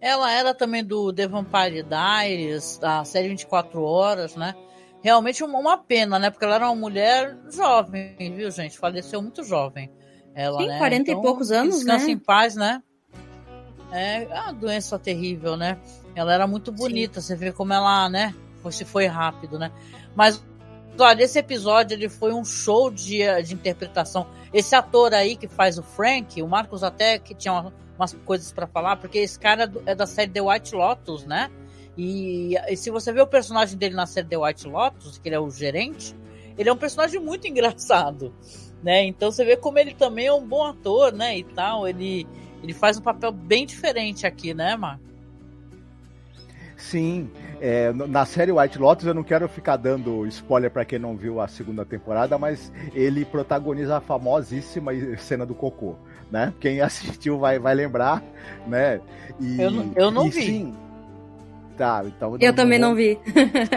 Ela era também do The Vampire Diaries, da série 24 Horas, né? Realmente uma, pena, né? Porque ela era uma mulher jovem, viu, gente? Faleceu muito jovem. Ela, Sim, né? 40 e poucos anos, né? em paz, né? É uma doença terrível, né? Ela era muito bonita, você vê como ela, né? Se foi rápido, né? Mas, olha, esse episódio ele foi um show de, de interpretação. Esse ator aí que faz o Frank, o Marcos até que tinha uma- umas coisas pra falar, porque esse cara é é da série The White Lotus, né? E, e se você vê o personagem dele na série The White Lotus, que ele é o gerente, ele é um personagem muito engraçado, né? Então você vê como ele também é um bom ator, né? E tal, ele, ele faz um papel bem diferente aqui, né, Marco? Sim, é, na série White Lotus eu não quero ficar dando spoiler para quem não viu a segunda temporada, mas ele protagoniza a famosíssima cena do cocô, né? Quem assistiu vai, vai lembrar, né? E, Eu não- eu não e vi. Sim, tá, então Eu também vou- não vi.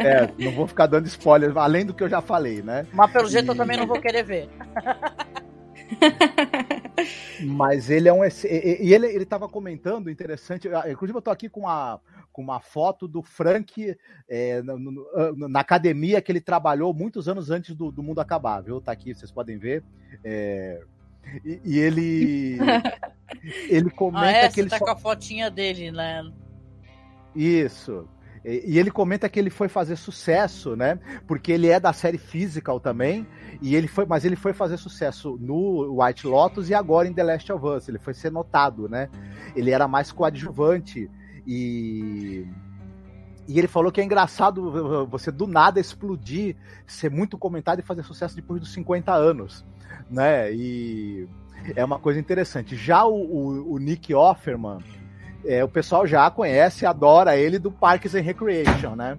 É, não vou ficar dando spoiler, além do que eu já falei, né? Mas pelo jeito eu E- também não vou querer ver. Mas ele é um. E ele, ele tava comentando, interessante. ah, Inclusive, eu tô aqui com uma, com uma foto do Frank é, no- no- na academia que ele trabalhou muitos anos antes do, do mundo acabar, viu? Tá aqui, vocês podem ver. É, e, e ele. Ele comenta Ah, é? que ele tá só- com a fotinha dele, né? Isso. E ele comenta que ele foi fazer sucesso, né? Porque ele é da série Physical também, e ele foi, mas ele foi fazer sucesso no White Lotus e agora em The Last of Us. Ele foi ser notado, né? Ele era mais coadjuvante e e ele falou que é engraçado você do nada explodir, ser muito comentado e fazer sucesso depois dos 50 anos, né? E é uma coisa interessante. Já o, o- o Nick Offerman, é, o pessoal já conhece, adora ele do Parks and Recreation, né?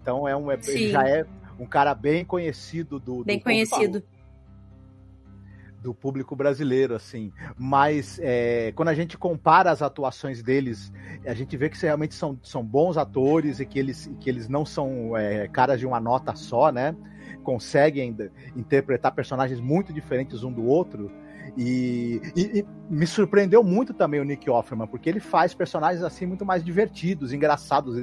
Então é um, é- ele já é um cara bem conhecido do, do Bem povo- conhecido. do público brasileiro, assim. Mas é, quando a gente compara as atuações deles, a gente vê que realmente são, são bons atores e que eles, que eles não são é, caras de uma nota só, né? Conseguem interpretar personagens muito diferentes um do outro. E, e- e me surpreendeu muito também o Nick Offerman, porque ele faz personagens assim muito mais divertidos, engraçados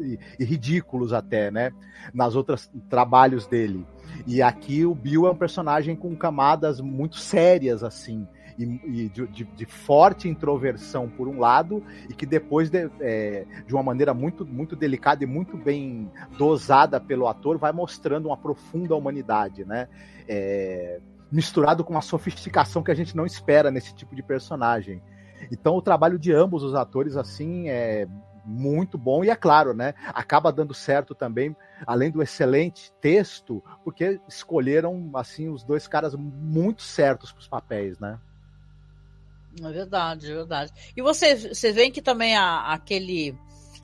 e, e- ridículos até, né? Nas outras trabalhos dele. E aqui o Bill é um personagem com camadas muito sérias, assim, e, e de, de- de forte introversão por um lado, e que depois, de, é, de uma maneira muito, muito delicada e muito bem dosada pelo ator, vai mostrando uma profunda humanidade, né? É, misturado com uma sofisticação que a gente não espera nesse tipo de personagem. Então o trabalho de ambos os atores, assim, é muito bom e é claro, né? Acaba dando certo também, além do excelente texto, porque escolheram assim os dois caras muito certos para os papéis, né? É verdade, é verdade. E vocês, vocês veem que também aquele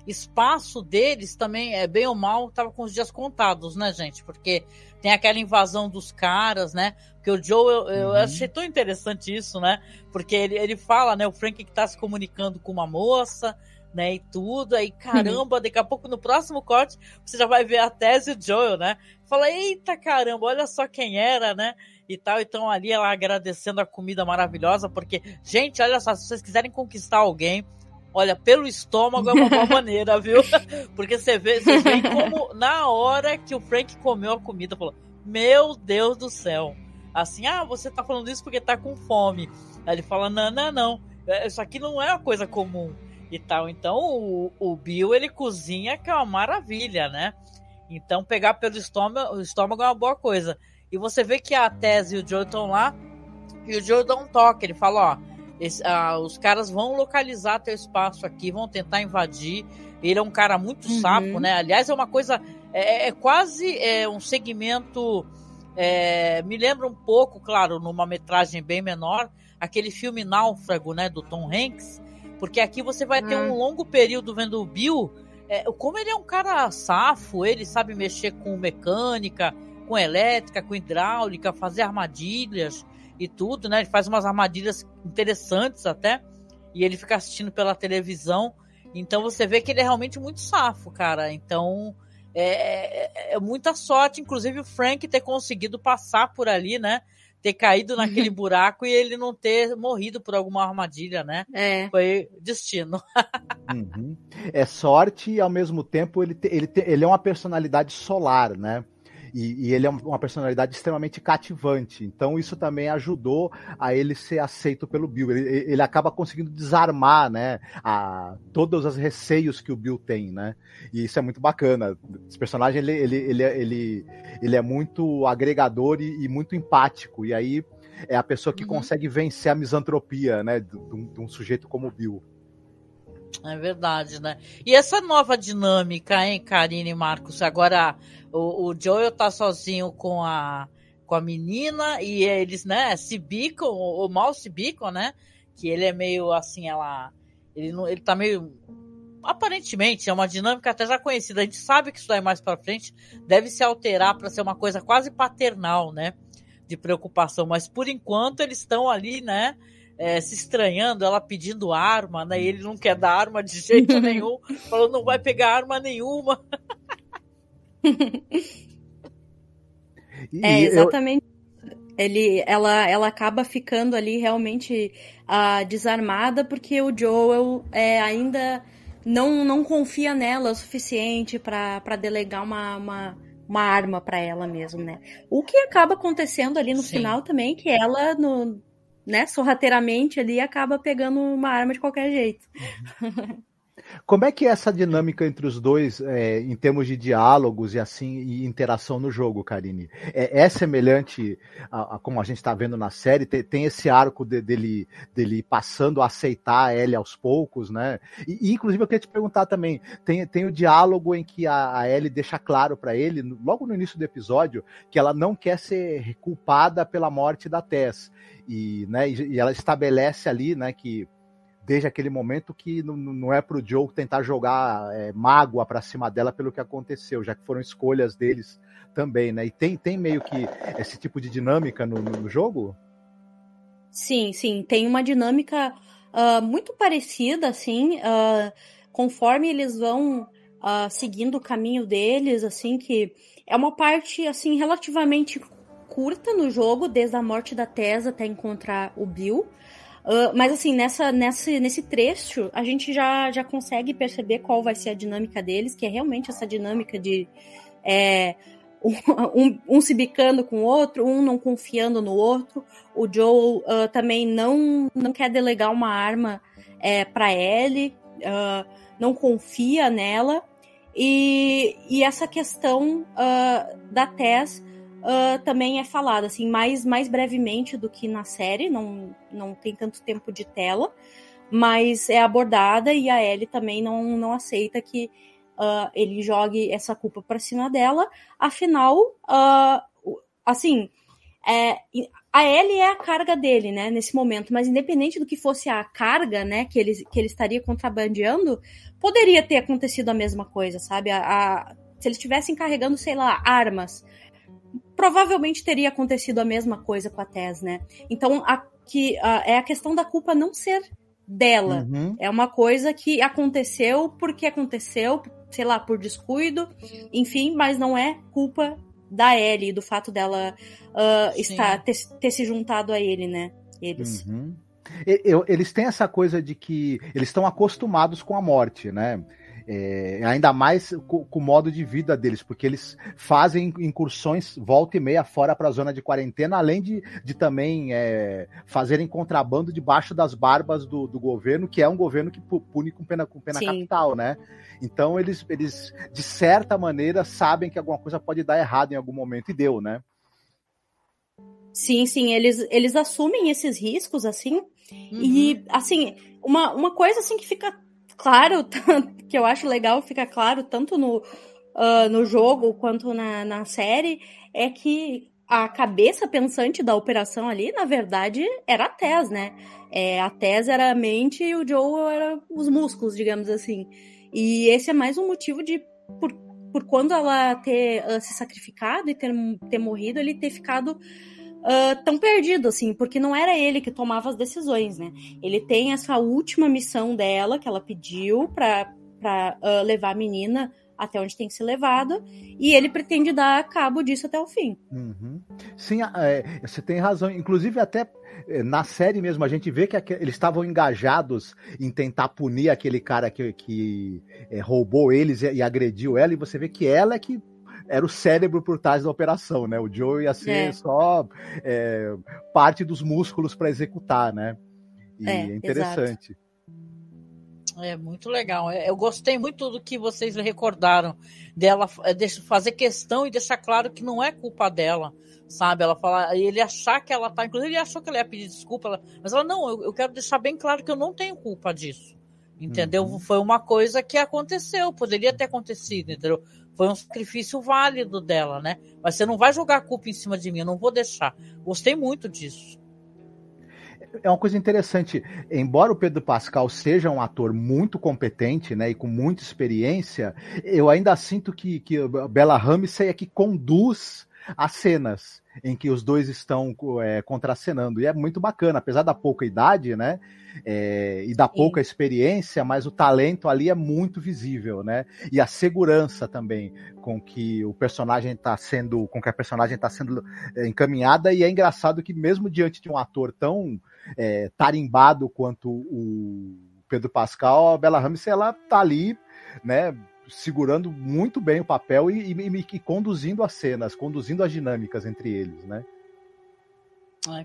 espaço deles também é bem ou mal, tava com os dias contados, né, gente? Porque tem aquela invasão dos caras, né? Porque o Joe, eu, eu Uhum. achei tão interessante isso, né? Porque ele, ele fala, né? O Frank que tá se comunicando com uma moça, né? E tudo, aí caramba, daqui a pouco no próximo corte você já vai ver a Tese e o Joel, né? Fala, eita caramba, olha só quem era, né? E tal, então ali ela agradecendo a comida maravilhosa, porque, gente, olha só, se vocês quiserem conquistar alguém, olha, pelo estômago é uma boa maneira, viu? Porque você vê, vocês veem como na hora que o Frank comeu a comida, falou: Meu Deus do céu. Assim, ah, você tá falando isso porque tá com fome. Aí ele fala: Não, não, não. é, Isso aqui não é uma coisa comum. E tal. Então o, o Bill ele cozinha que é uma maravilha, né? Então pegar pelo estômago, o estômago é uma boa coisa. E você vê que a Tess e o Joe estão lá e o Joe dá um toque. Ele fala: Ó, esse- ah, os caras vão localizar teu espaço aqui, vão tentar invadir. Ele é um cara muito Uhum. sapo, né? Aliás, é uma coisa. é, é quase é, um segmento. É, me lembra um pouco, claro, numa metragem bem menor, aquele filme Náufrago, né, do Tom Hanks, porque aqui você vai ter um Hum. longo período vendo o Bill, é, como ele é um cara safo, ele sabe mexer com mecânica, com elétrica, com hidráulica, fazer armadilhas e tudo, né? Ele faz umas armadilhas interessantes até, e ele fica assistindo pela televisão. Então você vê que ele é realmente muito safo, cara. Então é, é- é muita sorte, inclusive o Frank ter conseguido passar por ali, né? Ter caído naquele buraco e ele não ter morrido por alguma armadilha, né? É. Foi destino. Uhum. É sorte e ao mesmo tempo ele, te- ele, te- ele é uma personalidade solar, né? E, e ele é um- uma personalidade extremamente cativante. Então isso também ajudou a ele ser aceito pelo Bill. Ele, ele acaba conseguindo desarmar, né? A, todos os receios que o Bill tem, né? E isso é muito bacana. Esse personagem ele, ele, ele, é- ele, ele é muito agregador e, e muito empático. E aí é a pessoa que Uhum. consegue vencer a misantropia, né? De, de um, de um sujeito como o Bill. É verdade, né? E essa nova dinâmica, hein, Karine e Marcos? Agora o, o Joel tá sozinho com a, com a menina e eles, né, se bicam, ou mal se bicam, né? Que ele é meio assim, ela. Ele, não, ele tá meio. Aparentemente, é uma dinâmica até já conhecida. A gente sabe que isso daí mais pra frente deve se alterar para ser uma coisa quase paternal, né? De preocupação. Mas por enquanto eles estão ali, né? é, se estranhando, ela pedindo arma, né? E ele não quer dar arma de jeito nenhum, falando não vai pegar arma nenhuma. É, eu- exatamente. Ele, ela, ela acaba ficando ali realmente ah, desarmada porque o Joel é, ainda não, não confia nela o suficiente para delegar uma, uma, uma arma para ela mesmo, né? O que acaba acontecendo ali no Sim. final também, que ela, no, né, sorrateiramente ali, acaba pegando uma arma de qualquer jeito. Como é que é essa dinâmica entre os dois é, em termos de diálogos e assim e interação no jogo, Karine? É, é semelhante a, a como a gente está vendo na série? Tem, tem esse arco de- dele, dele passando a aceitar a Ellie aos poucos, né? E, e, inclusive eu queria te perguntar também, tem, tem o diálogo em que a, a Ellie deixa claro para ele, logo no início do episódio, que ela não quer ser culpada pela morte da Tess. E, né, e ela estabelece ali, né, que desde aquele momento que não, é pro Joe tentar jogar é, mágoa pra cima dela pelo que aconteceu, já que foram escolhas deles também, né? E tem, tem meio que esse tipo de dinâmica no, no- jogo? Sim, sim, tem uma dinâmica ah, muito parecida, assim, ah, conforme eles vão ah, seguindo o caminho deles, assim, que é uma parte, assim, relativamente curta no jogo, desde a morte da Tess até encontrar o Bill. Mas assim, nessa, nessa, nesse trecho, a gente já, já consegue perceber qual vai ser a dinâmica deles, que é realmente essa dinâmica de é, um, um se bicando com o outro, um não confiando no outro. O Joel ah, também não, não quer delegar uma arma é, para Ellie, ah, não confia nela. E, e essa questão da Tess ah, também é falada, assim, mais, mais brevemente do que na série, não, não tem tanto tempo de tela, mas é abordada e a Ellie também não, não aceita que ah, ele jogue essa culpa para cima dela. Afinal, o- assim, é, a Ellie é a carga dele, né, nesse momento, mas independente do que fosse a carga, né, que ele, que ele estaria contrabandeando, poderia ter acontecido a mesma coisa, sabe? A, a- se eles estivessem carregando, sei lá, armas, provavelmente teria acontecido a mesma coisa com a Tess, né? Então, aqui ah, é a questão da culpa não ser dela. Uhum. É uma coisa que aconteceu porque aconteceu, sei lá, por descuido, enfim, mas não é culpa da Ellie, do fato dela Sim. estar ter, ter se juntado a ele, né? Eles. Uhum. E- eu- eles têm essa coisa de que eles estão acostumados com a morte, né? É, ainda mais co- com, o modo de vida deles, porque eles fazem incursões volta e meia fora para a zona de quarentena, além de, de também é, fazerem contrabando debaixo das barbas do, do governo, que é um governo que pu- pune com pena, com pena Sim. capital, né? Então eles, eles, de certa maneira, sabem que alguma coisa pode dar errado em algum momento, e deu, né? Sim, sim, eles, eles assumem esses riscos, assim, E, assim, uma, uma coisa assim que fica claro, que eu acho legal, fica claro tanto no, uh, no jogo quanto na, na série é que a cabeça pensante da operação ali, na verdade, era a Tess, né? É, a Tess era a mente e o Joe era os músculos, digamos assim. E esse é mais um motivo de, por, por quando ela ter uh, se sacrificado e ter, ter morrido, ele ter ficado Uh, tão perdido, assim, porque não era ele que tomava as decisões, né? Ele tem essa última missão dela, que ela pediu pra uh, levar a menina até onde tem que ser levada, e ele pretende dar cabo disso até o fim. Uhum. Sim, é, você tem razão. Inclusive, até é, na série mesmo, a gente vê que eles estavam engajados em tentar punir aquele cara que, que é, roubou eles e, e, agrediu ela, e você vê que ela é que era o cérebro por trás da operação, né? O Joe ia ser é. só é, parte dos músculos para executar, né? E é, é interessante. Exato. É muito legal. É, eu gostei muito do que vocês recordaram dela é, fazer questão e deixar claro que não é culpa dela, sabe? Ela fala, ele achar que ela tá, inclusive ele achou que ela ia pedir desculpa, mas ela não, eu, eu quero deixar bem claro que eu não tenho culpa disso. Entendeu? Uhum. Foi uma coisa que aconteceu, poderia ter acontecido, entendeu? Foi um sacrifício válido dela, né? Mas você não vai jogar a culpa em cima de mim, eu não vou deixar. Gostei muito disso é uma coisa interessante. Embora o Pedro Pascal seja um ator muito competente, né, e com muita experiência, eu ainda sinto que, que Bella Ramsey é que conduz as cenas em que os dois estão é, contracenando. E é muito bacana, apesar da pouca idade, né? É, e da pouca Sim. experiência, mas o talento ali é muito visível, né? E a segurança também com que o personagem está sendo, com que a personagem está sendo é, encaminhada. E é engraçado que mesmo diante de um ator tão é, tarimbado quanto o Pedro Pascal, a Bela Ramsey ela tá ali, né? Segurando muito bem o papel e, e, e, conduzindo as cenas, conduzindo as dinâmicas entre eles, né?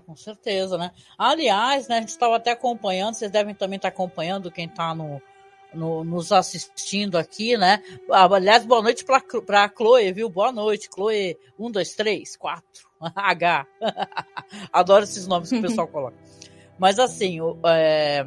Com certeza, né? Aliás, né, a gente estava até acompanhando, vocês devem também estar tá acompanhando quem está no, no, nos assistindo aqui, né? Aliás, boa noite para a Chloe, viu? Boa noite, Chloe. Um, dois, três, quatro. H. Adoro esses nomes que o pessoal coloca. Mas assim, é,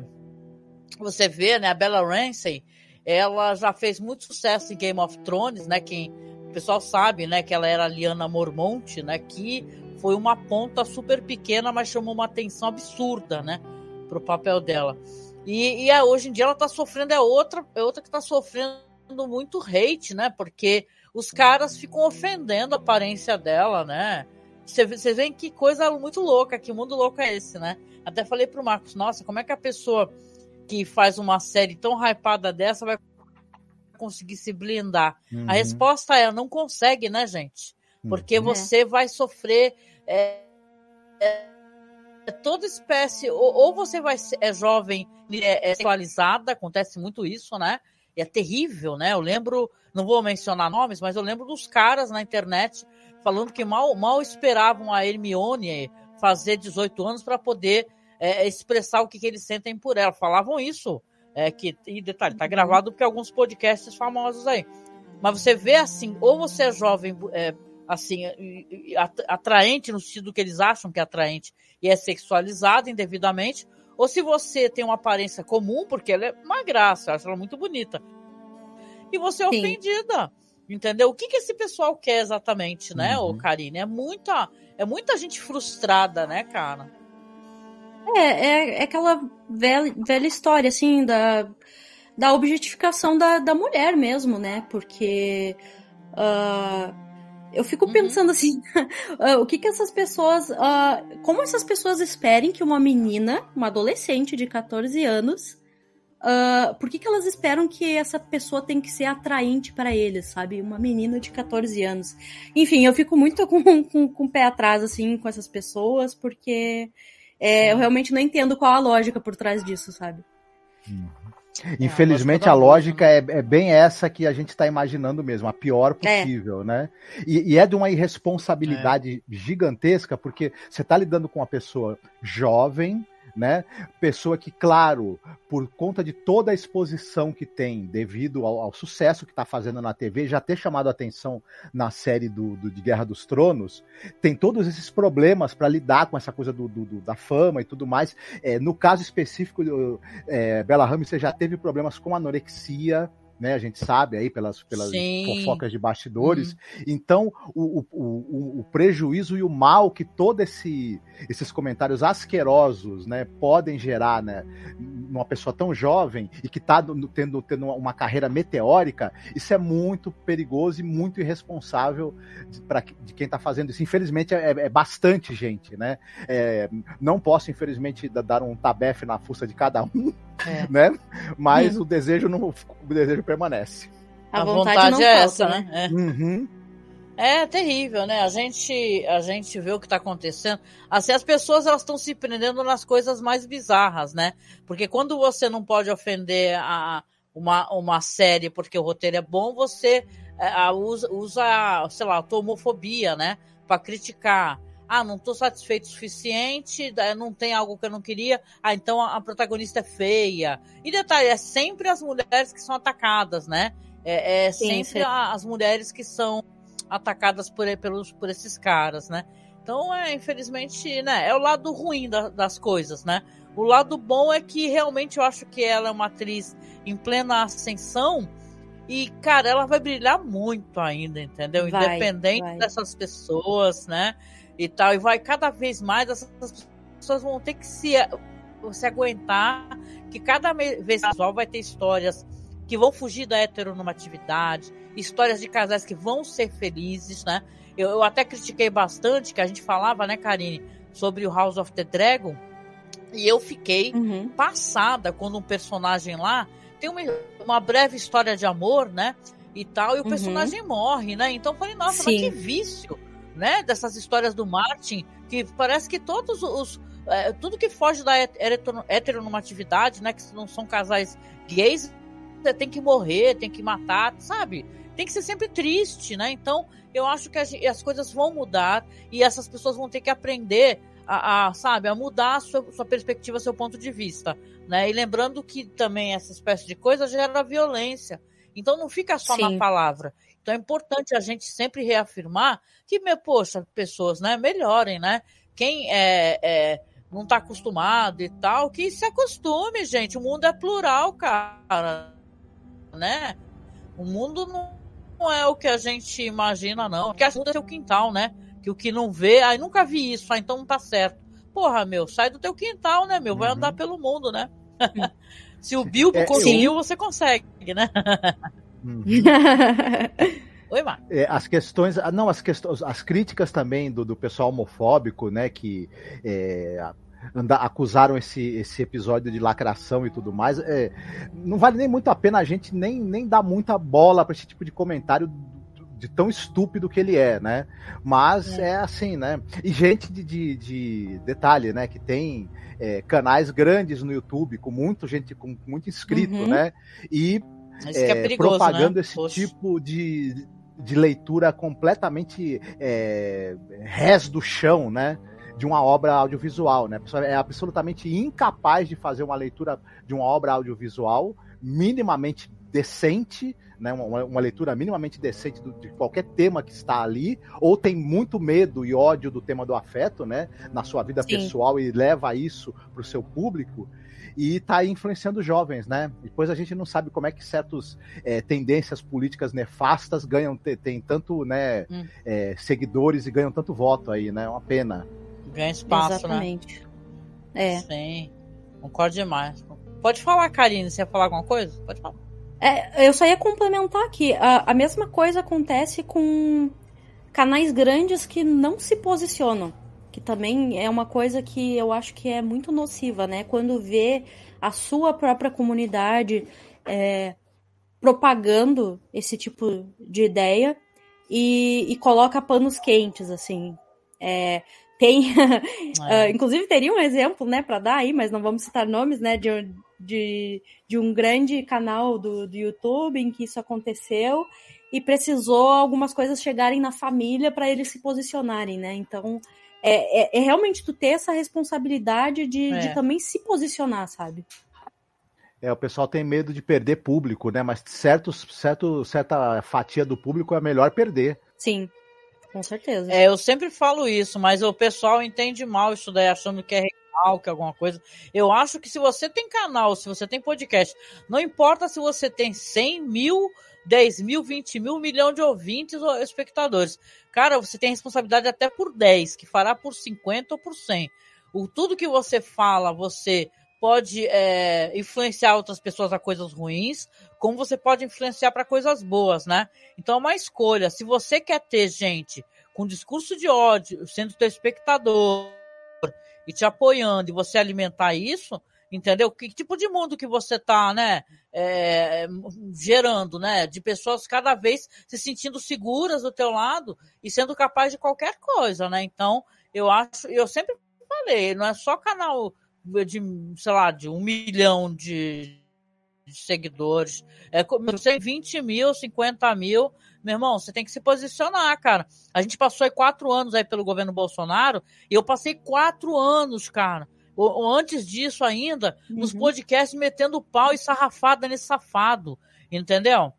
você vê, né? A Bella Ramsey, ela já fez muito sucesso em Game of Thrones, né? Quem o pessoal sabe, né? Que ela era a Liana Mormont, né? Que foi uma ponta super pequena, mas chamou uma atenção absurda, né? Pro papel dela. E, e a, hoje em dia ela tá sofrendo, é outra, é outra que tá sofrendo muito hate, né? Porque os caras ficam ofendendo a aparência dela, né? Vocês veem que coisa muito louca, que mundo louco é esse, né? Até falei pro Marcos, nossa, como é que a pessoa que faz uma série tão hypada dessa vai conseguir se blindar? Uhum. A resposta é, não consegue, né, gente? Porque uhum. você vai sofrer é, é, toda espécie, ou, ou, você vai ser é jovem, é, é sexualizada, acontece muito isso, né? E é terrível, né? Eu lembro, não vou mencionar nomes, mas eu lembro dos caras na internet falando que mal, mal esperavam a Hermione fazer 18 anos para poder é, expressar o que, que, eles sentem por ela. Falavam isso. É, que, e detalhe, tá uhum. gravado porque alguns podcasts famosos aí. Mas você vê assim, ou você é jovem, é, assim, atraente no sentido que eles acham que é atraente e é sexualizado indevidamente, ou se você tem uma aparência comum, porque ela é uma graça, eu acho ela muito bonita, e você é Sim. ofendida. Entendeu? O que, que esse pessoal quer exatamente, né, uhum. ô Karine? É muita, é muita gente frustrada, né, cara? É, é, é aquela velha, velha história, assim, da, da objetificação da, da mulher mesmo, né? Porque uh, eu fico uhum. pensando assim, uh, o que que essas pessoas, uh, como essas pessoas esperem que uma menina, uma adolescente de 14 anos, Uh, por que, que elas esperam que essa pessoa tem que ser atraente para eles, sabe? Uma menina de 14 anos. Enfim, eu fico muito com, com, com o pé atrás, assim, com essas pessoas, porque é, eu realmente não entendo qual a lógica por trás disso, sabe? Uhum. Infelizmente, a lógica é, é, bem essa que a gente está imaginando mesmo, a pior é. possível, é. né? E, e, é de uma irresponsabilidade é. gigantesca, porque você está lidando com uma pessoa jovem, né? Pessoa que, claro, por conta de toda a exposição que tem, devido ao, ao sucesso que está fazendo na TV, já ter chamado atenção na série do, do, de Guerra dos Tronos, tem todos esses problemas para lidar com essa coisa do, do, da fama e tudo mais. É, no caso específico, é, Bella Ramsey já teve problemas com anorexia, né? A gente sabe aí pelas, pelas Sim. fofocas de bastidores. Então, o, o, o, o prejuízo e o mal que todos esse, esses comentários asquerosos, né, podem gerar, né, numa pessoa tão jovem e que está tendo, tendo uma carreira meteórica, isso é muito perigoso e muito irresponsável de, pra, de quem está fazendo isso. Infelizmente, é, é bastante gente, né? É, não posso, infelizmente, dar um tabefe na fuça de cada um, É. né? Mas o desejo não, o desejo permanece. A, A vontade, é falta, essa, né? né? É. Uhum. É terrível, né? A gente, a gente vê o que tá acontecendo. Assim, as pessoas elas estão se prendendo nas coisas mais bizarras, né? Porque quando você não pode ofender a, uma, uma série porque o roteiro é bom, você é, a, usa, usa, sei lá, a homofobia, né? Pra criticar. Ah, não tô satisfeito o suficiente, não tem algo que eu não queria. Ah, então a, a protagonista é feia. E detalhe, é sempre as mulheres que são atacadas, né? É, é Sim, sempre sim. a- as mulheres que são atacadas por, pelos, por esses caras, né? Então, é, infelizmente, né, é o lado ruim da- das coisas, né? O lado bom é que realmente eu acho que ela é uma atriz em plena ascensão e, cara, ela vai brilhar muito ainda, entendeu? Vai, Independente vai. dessas pessoas, né? E tal, e vai cada vez mais, essas pessoas vão ter que se, se aguentar, que cada vez visual vai ter histórias que vão fugir da heteronormatividade, histórias de casais que vão ser felizes, né? Eu, eu até critiquei bastante, que a gente falava, né, Karine, sobre o House of the Dragon, e eu fiquei Uhum. passada quando um personagem lá tem uma, uma breve história de amor, né? E tal, e o Uhum. personagem morre, né? Então eu falei, nossa, mas Sim. que vício, né? Dessas histórias do Martin, que parece que todos os. é, tudo que foge da het- heterono- heteronormatividade, né? Que não são casais gays, tem que morrer, tem que matar, sabe? Tem que ser sempre triste, né? Então, eu acho que as, as coisas vão mudar e essas pessoas vão ter que aprender a, a, sabe, a mudar a sua, sua perspectiva, seu ponto de vista, né? E lembrando que também essa espécie de coisa gera violência. Então não fica só Sim. na palavra. Então é importante a gente sempre reafirmar que, meu, poxa, pessoas, né, melhorem, né? Quem é, é não está acostumado e tal, que se acostume, gente. O mundo é plural, cara, né? O mundo não, é o que a gente imagina, não. Porque a mundo é seu quintal, né? Que o que não vê, ai, nunca vi isso, ah, então não tá certo. Porra, meu, sai do teu quintal, né, meu? Vai Uhum. andar pelo mundo, né? Se o Bilbo É, conseguiu, você consegue, né? Uhum. Oi, Mar. É, as questões, ah, não, as questões, as críticas também do, do pessoal homofóbico, né, que é, anda- acusaram esse, esse episódio de lacração e tudo mais, é, não vale nem muito a pena a gente nem, nem dar muita bola para esse tipo de comentário de tão estúpido que ele é, né? Mas é, assim, né? E gente de, de, de detalhe, né? Que tem é, canais grandes no YouTube com muita gente, com muito inscrito, Uhum. né? E é é, perigoso, propagando né? esse Poxa. tipo de, de leitura completamente é, res do chão, né? De uma obra audiovisual, né? A pessoa é absolutamente incapaz de fazer uma leitura de uma obra audiovisual minimamente decente, né? Uma, uma leitura minimamente decente do- de qualquer tema que está ali, ou tem muito medo e ódio do tema do afeto, né? Na sua vida Sim. pessoal e leva isso para o seu público e está influenciando jovens, né? Depois a gente não sabe como é que certas tendências políticas nefastas ganham, te- tem tanto, né, Hum. é, seguidores e ganham tanto voto aí, né? É uma pena. Ganha espaço, né? Exatamente. É. Sim. Concordo demais. Pode falar, Karine, você ia falar alguma coisa? Pode falar. É, eu só ia complementar aqui. A, a mesma coisa acontece com canais grandes que não se posicionam. Também é uma coisa que eu acho que é muito nociva, né? Quando vê a sua própria comunidade é, propagando esse tipo de ideia e, e coloca panos quentes, assim. É, tem. É. Ah, inclusive, teria um exemplo, né, para dar aí, mas não vamos citar nomes, né, de, um- de, de um grande canal do, do YouTube em que isso aconteceu e precisou algumas coisas chegarem na família para eles se posicionarem, né? Então, é, é, é realmente tu ter essa responsabilidade de, É. de também se posicionar, sabe? É, o pessoal tem medo de perder público, né? Mas certos, certo, certa fatia do público é melhor perder. Sim, com certeza. É, eu sempre falo isso, mas o pessoal entende mal isso daí, achando que é canal, que alguma coisa. Eu acho que se você tem canal, se você tem podcast, não importa se você tem 100 mil, 10 mil, 20 mil, um milhão de ouvintes ou espectadores. Cara, você tem responsabilidade até por 10, que fará por 50 ou por 100. O, tudo que você fala, você pode é, influenciar outras pessoas a coisas ruins, como você pode influenciar para coisas boas, né? Então é uma escolha. Se você quer ter gente com discurso de ódio, sendo teu espectador e te apoiando, e você alimentar isso, entendeu? Que tipo de mundo que você tá, né, é, gerando, né, de pessoas cada vez se sentindo seguras do teu lado e sendo capaz de qualquer coisa, né? Então, eu acho, eu sempre falei, não é só canal de, sei lá, de um milhão de, de seguidores, é, você tem 20 mil, 50 mil, meu irmão, você tem que se posicionar, cara. A gente passou aí quatro anos aí pelo governo Bolsonaro e eu passei quatro anos, cara. Ou, antes disso ainda, uhum. nos podcasts metendo pau e sarrafada nesse safado. Entendeu?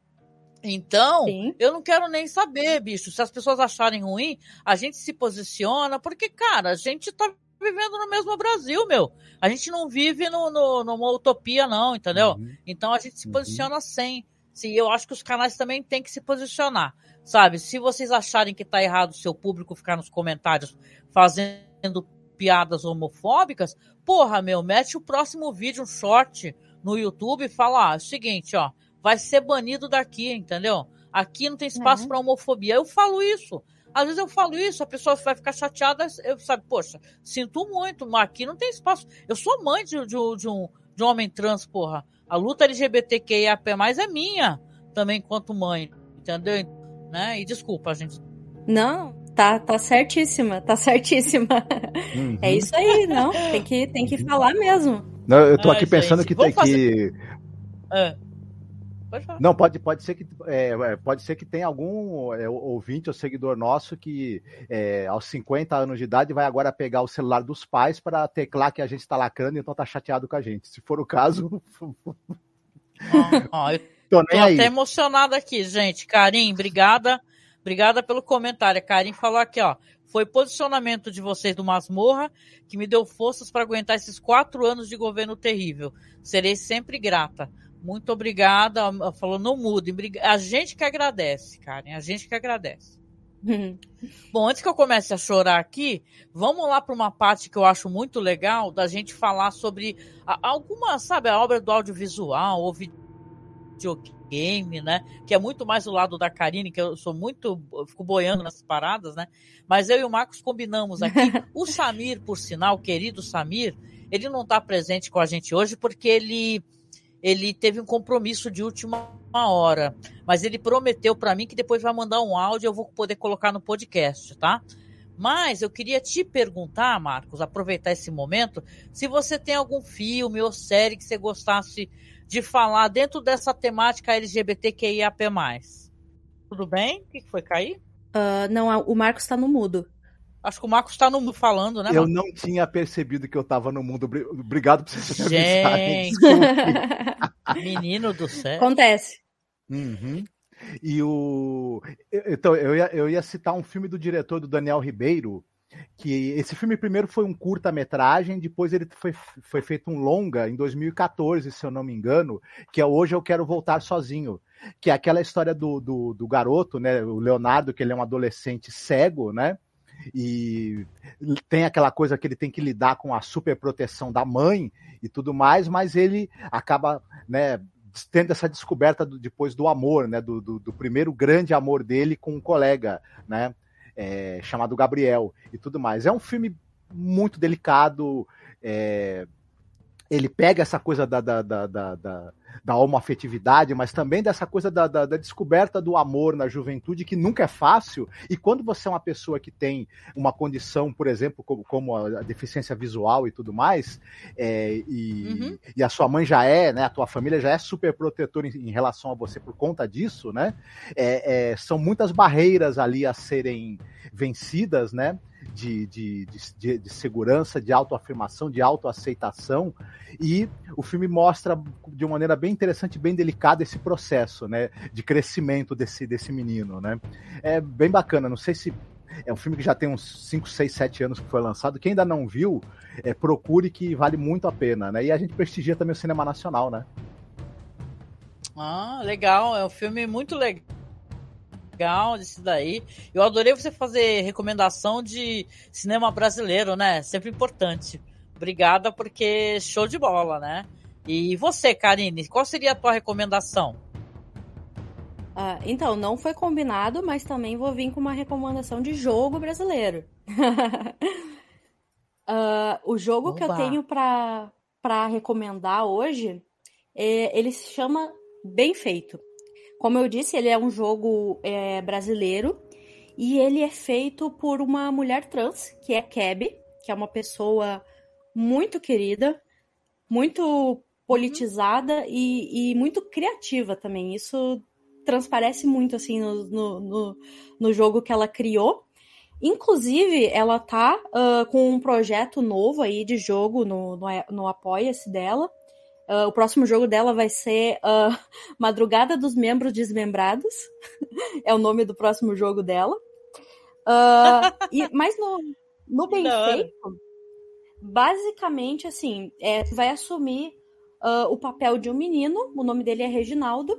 Então, Sim. eu não quero nem saber, bicho. Se as pessoas acharem ruim, a gente se posiciona, porque, cara, a gente tá vivendo no mesmo Brasil, meu. A gente não vive no, no, numa utopia, não, entendeu? Uhum. Então a gente se uhum. posiciona uhum. sem. Sim, eu acho que os canais também têm que se posicionar, sabe? Se vocês acharem que tá errado o seu público ficar nos comentários fazendo piadas homofóbicas, porra, meu, mete o próximo vídeo, um short no YouTube e fala, ah, é o seguinte, ó, vai ser banido daqui, entendeu? Aqui não tem espaço uhum. para homofobia. Eu falo isso. Às vezes eu falo isso, a pessoa vai ficar chateada, eu sabe, poxa, sinto muito, mas aqui não tem espaço. Eu sou mãe de, de, de um, de um homem trans, porra. A luta LGBTQIAP+, é minha, também, enquanto mãe, entendeu? Né? E desculpa, gente. Não, tá, tá certíssima, tá certíssima. Uhum. É isso aí, não, tem que, tem que falar mesmo. Não, eu tô aqui pensando gente, que tem que... É. Pode falar. Não, pode, pode ser que é, é, pode ser que tenha algum é, ouvinte ou seguidor nosso que é, aos 50 anos de idade vai agora pegar o celular dos pais para teclar que a gente está lacrando e então tá chateado com a gente. Se for o caso. eu tô, tô até emocionada aqui, gente. Karim, obrigada. Obrigada pelo comentário. A Karim falou aqui, ó. Foi posicionamento de vocês do Masmorra que me deu forças para aguentar esses quatro anos de governo terrível. Serei sempre grata. Muito obrigada. Falou, não mude. A gente que agradece, Karen. A gente que agradece. Bom, antes que eu comece a chorar aqui, vamos lá para uma parte que eu acho muito legal da gente falar sobre alguma, sabe, a obra do audiovisual ou videogame, né? Que é muito mais do lado da Karine, que eu sou muito, eu fico boiando nessas paradas, né? Mas eu e o Marcos combinamos aqui. o Samir, por sinal, o querido Samir, ele não está presente com a gente hoje porque ele ele teve um compromisso de última hora, mas ele prometeu para mim que depois vai mandar um áudio e eu vou poder colocar no podcast, tá? Mas eu queria te perguntar, Marcos, aproveitar esse momento, se você tem algum filme ou série que você gostasse de falar dentro dessa temática LGBTQIAP+. Tudo bem? O que foi cair? Uh, não, o Marcos está no mudo. Acho que o Marcos está no mundo falando, né? Eu Marcos? não tinha percebido que eu estava no mundo. Obrigado por você ter Gente, menino do céu. Acontece. Uhum. E o. Então, eu ia, eu ia citar um filme do diretor do Daniel Ribeiro, que esse filme primeiro foi um curta-metragem, depois ele foi, foi feito um longa em 2014, se eu não me engano, que é Hoje Eu Quero Voltar Sozinho, que é aquela história do, do, do garoto, né, o Leonardo, que ele é um adolescente cego, né, e tem aquela coisa que ele tem que lidar com a superproteção da mãe e tudo mais, mas ele acaba, né, tendo essa descoberta do, depois do amor, né, do, do, do, primeiro grande amor dele com um colega, né, é, chamado Gabriel e tudo mais. É um filme muito delicado, é, ele pega essa coisa da, da, da, da da homoafetividade, mas também dessa coisa da, da, da, descoberta do amor na juventude, que nunca é fácil. E quando você é uma pessoa que tem uma condição, por exemplo, como, como a, a, deficiência visual e tudo mais, é, e, uhum. e, a sua mãe já é, né, a tua família já é super protetora em, em relação a você por conta disso, né? É, é, são muitas barreiras ali a serem vencidas, né? De, de, de, de segurança, de autoafirmação, de autoaceitação. E o filme mostra de uma maneira bem interessante, bem delicada esse processo, né, de crescimento desse, desse menino, né. É bem bacana. Não sei se É um filme que já tem uns 5, 6, 7 anos que foi lançado. Quem ainda não viu, é, procure que vale muito a pena, né? E a gente prestigia também o cinema nacional, né? Ah, legal. É um filme muito legal legal desse daí. Eu adorei você fazer recomendação de cinema brasileiro, né? Sempre importante. Obrigada, porque show de bola, né? E você, Karine, qual seria a tua recomendação? Ah, então, não foi combinado, mas também vou vir com uma recomendação de jogo brasileiro. uh, o jogo Oba. que eu tenho para recomendar hoje, é, ele se chama Bem Feito. Como eu disse, ele é um jogo é, brasileiro e ele é feito por uma mulher trans, que é Keb, que é uma pessoa muito querida, muito politizada e, e muito criativa também. Isso transparece muito assim no, no, no, no jogo que ela criou. Inclusive, ela tá uh, com um projeto novo aí de jogo no, no, no Apoia-se dela. Uh, o próximo jogo dela vai ser uh, Madrugada dos Membros Desmembrados. é o nome do próximo jogo dela. e, mas no, no Bem Feito, basicamente, assim, é, vai assumir o papel de um menino, o nome dele é Reginaldo,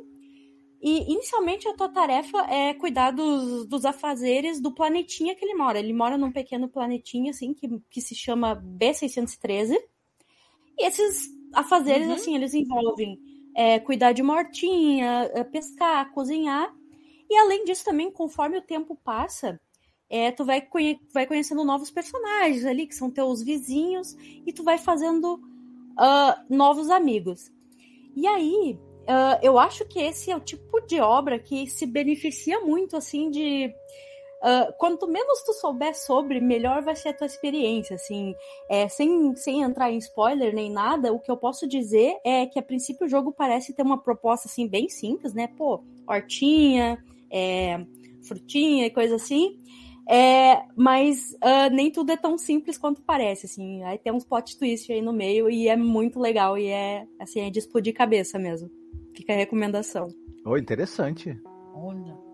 e inicialmente a tua tarefa é cuidar dos, dos afazeres do planetinha que ele mora. Ele mora num pequeno planetinha, assim, que, que se chama B613. E esses afazeres, uhum. assim, eles envolvem é, cuidar de mortinha, é, pescar, cozinhar. E além disso, também, conforme o tempo passa, é, tu vai, conhe vai conhecendo novos personagens ali, que são teus vizinhos, e tu vai fazendo uh, novos amigos. E aí, Uh, eu acho que esse é o tipo de obra que se beneficia muito, assim, de. Uh, quanto menos tu souber sobre, melhor vai ser a tua experiência, assim. É, sem, sem entrar em spoiler nem nada, o que eu posso dizer é que, a princípio, o jogo parece ter uma proposta, assim, bem simples, né? Pô, hortinha, é, frutinha e coisa assim. É, mas uh, nem tudo é tão simples quanto parece, assim. Aí tem uns plot twist aí no meio e é muito legal e é, assim, é de explodir cabeça mesmo. Fica a recomendação. Oh, interessante. Olha.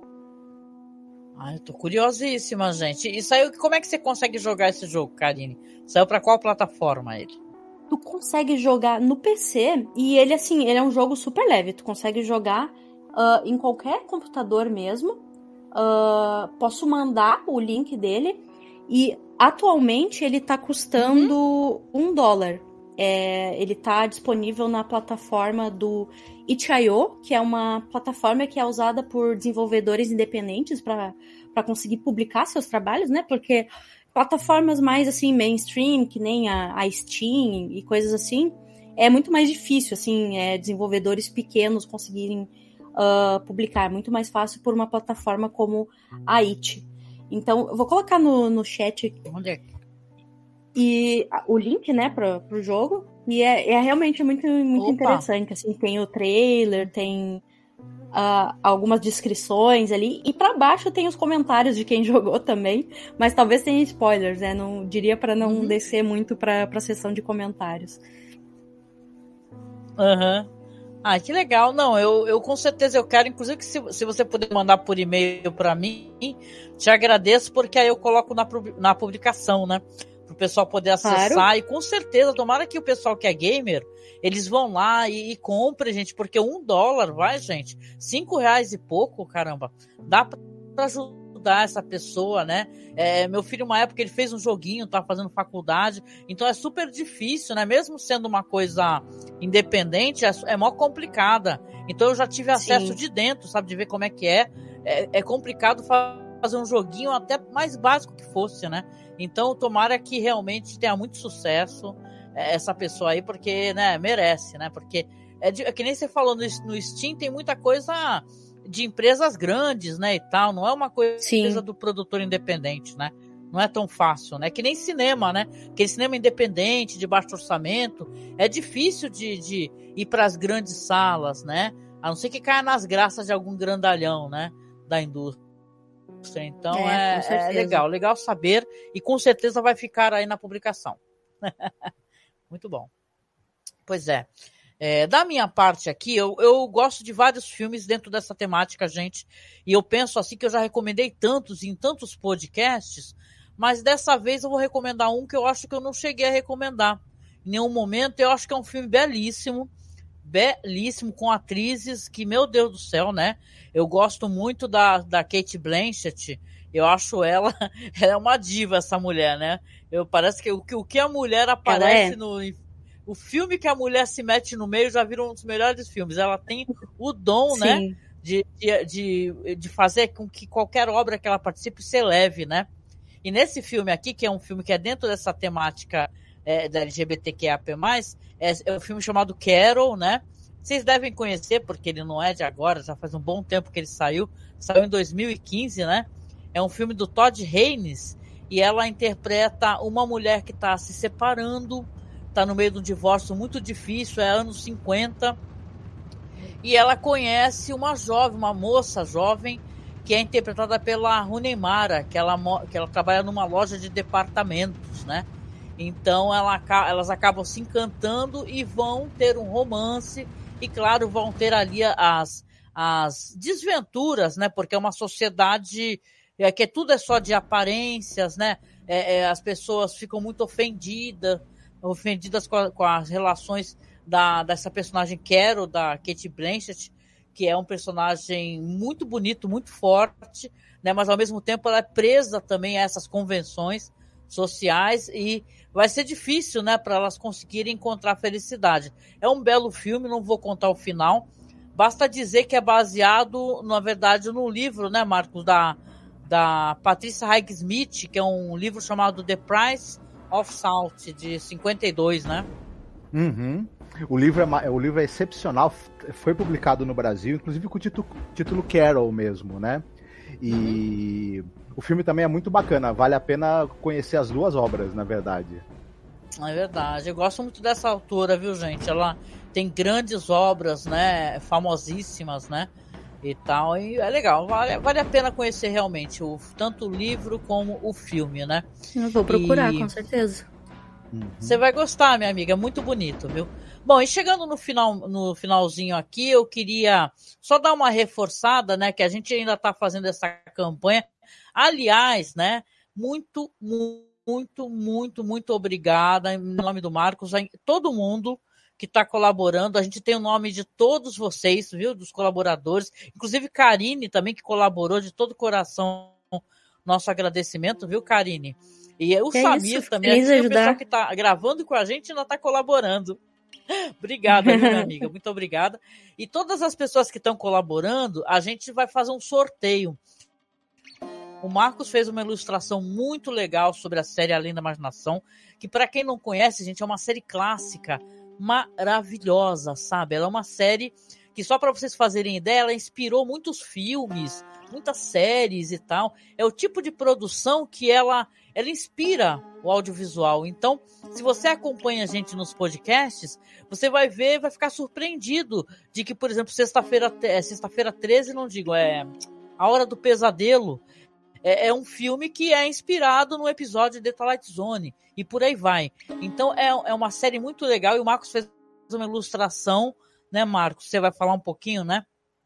Ai, eu tô curiosíssima, gente. E saiu, como é que você consegue jogar esse jogo, Karine? Saiu para qual plataforma ele? Tu consegue jogar no PC e ele, assim, ele é um jogo super leve. Tu consegue jogar uh, em qualquer computador mesmo. Uh, posso mandar o link dele. E atualmente ele tá custando uhum. um dólar. É, ele está disponível na plataforma do itch.io, que é uma plataforma que é usada por desenvolvedores independentes para conseguir publicar seus trabalhos, né? Porque plataformas mais assim mainstream, que nem a, a Steam e coisas assim, é muito mais difícil, assim, é, desenvolvedores pequenos conseguirem uh, publicar. É muito mais fácil por uma plataforma como a It. Então, eu vou colocar no, no chat. É? E o link, né, pro, pro jogo. E é, é realmente muito, muito interessante. Assim, tem o trailer, tem uh, algumas descrições ali. E para baixo tem os comentários de quem jogou também. Mas talvez tenha spoilers, né? Não diria para não uhum. descer muito pra, pra sessão de comentários. Aham. Uhum. Ah, que legal. Não, eu, eu com certeza eu quero, inclusive que se, se você puder mandar por e-mail para mim, te agradeço, porque aí eu coloco na, na publicação, né? Pro pessoal poder acessar. Claro. E com certeza, tomara que o pessoal que é gamer, eles vão lá e, e compre, gente, porque um dólar, vai, gente, cinco reais e pouco, caramba, dá pra ajudar essa pessoa, né? É, meu filho, uma época, ele fez um joguinho, tá fazendo faculdade, então é super difícil, né? Mesmo sendo uma coisa independente, é, é mó complicada. Então eu já tive acesso Sim. de dentro, sabe, de ver como é que é. É, é complicado fazer um joguinho até mais básico que fosse, né? Então, tomara que realmente tenha muito sucesso é, essa pessoa aí, porque, né, merece, né? Porque é, de, é que nem você falou no, no, Steam, tem muita coisa de empresas grandes, né, e tal. Não é uma coisa do produtor independente, né? Não é tão fácil, né? Que nem cinema, né? Que cinema independente, de baixo orçamento, é difícil de, de ir para as grandes salas, né? A não ser que caia nas graças de algum grandalhão, né? Da indústria. Então é, é, é, legal, legal saber e com certeza vai ficar aí na publicação. Muito bom. Pois é. É, da minha parte aqui, eu, eu gosto de vários filmes dentro dessa temática, gente. E eu penso assim que eu já recomendei tantos em tantos podcasts, mas dessa vez eu vou recomendar um que eu acho que eu não cheguei a recomendar em nenhum momento. Eu acho que é um filme belíssimo, belíssimo, com atrizes que, meu Deus do céu, né? Eu gosto muito da, da Kate Blanchett. Eu acho ela, ela é uma diva, essa mulher, né? Eu parece que o que, o que a mulher aparece é. no o filme que a mulher se mete no meio já virou um dos melhores filmes. Ela tem o dom, né, Sim. né? De, de, de fazer com que qualquer obra que ela participe se eleve, né? E nesse filme aqui, que é um filme que é dentro dessa temática é, da LGBTQIAP+, é, é um filme chamado Carol, né? Vocês devem conhecer, porque ele não é de agora, já faz um bom tempo que ele saiu. Saiu em 2015, né? É um filme do Todd Haynes, e ela interpreta uma mulher que está se separando está no meio de um divórcio muito difícil, é anos 50. E ela conhece uma jovem, uma moça jovem, que é interpretada pela Runemara, que ela, que ela trabalha numa loja de departamentos, né? Então ela, elas acabam se encantando e vão ter um romance, e claro, vão ter ali as, as desventuras, né? Porque é uma sociedade é, que tudo é só de aparências, né? É, é, as pessoas ficam muito ofendidas ofendidas com, a, com as relações da, dessa personagem Carol, da Kate Blanchett, que é um personagem muito bonito, muito forte, né? mas ao mesmo tempo ela é presa também a essas convenções sociais e vai ser difícil né, para elas conseguirem encontrar felicidade. É um belo filme, não vou contar o final. Basta dizer que é baseado, na verdade, no livro, né, Marcos, da, da Patrícia Smith, que é um livro chamado The Price of Salt, de 52, né? Uhum. O livro, é, o livro é excepcional, foi publicado no Brasil, inclusive com o título, título Carol mesmo, né? E uhum. O filme também é muito bacana, vale a pena conhecer as duas obras, na verdade. É verdade, eu gosto muito dessa autora, viu, gente? Ela tem grandes obras, né? Famosíssimas, né? e tal. E é legal, vale, vale a pena conhecer realmente o, tanto o livro como o filme, né? Eu vou procurar, e... com certeza. Uhum. Você vai gostar, minha amiga, muito bonito, viu? Bom, e chegando no final, no finalzinho aqui, eu queria só dar uma reforçada, né, que a gente ainda está fazendo essa campanha. Aliás, né, muito, muito, muito, muito obrigada em nome do Marcos, a todo mundo que está colaborando. A gente tem o nome de todos vocês, viu? Dos colaboradores. Inclusive Karine também, que colaborou de todo o coração. Nosso agradecimento, viu, Karine? E o é Samir isso, também, assim, o pessoal que está gravando com a gente ainda está colaborando. Obrigada, minha amiga. Muito obrigada. E todas as pessoas que estão colaborando, a gente vai fazer um sorteio. O Marcos fez uma ilustração muito legal sobre a série Além da Imaginação, que para quem não conhece, gente, é uma série clássica maravilhosa, sabe? Ela é uma série que só para vocês fazerem ideia, ela inspirou muitos filmes, muitas séries e tal. É o tipo de produção que ela ela inspira o audiovisual. Então, se você acompanha a gente nos podcasts, você vai ver, vai ficar surpreendido de que, por exemplo, sexta-feira, é, sexta-feira 13, não digo, é A Hora do Pesadelo, é, é, um filme que é inspirado no episódio de Twilight Zone e por aí vai. Então é, é uma série muito legal e o Marcos fez uma ilustração, né, Marcos? Você vai falar um pouquinho, né?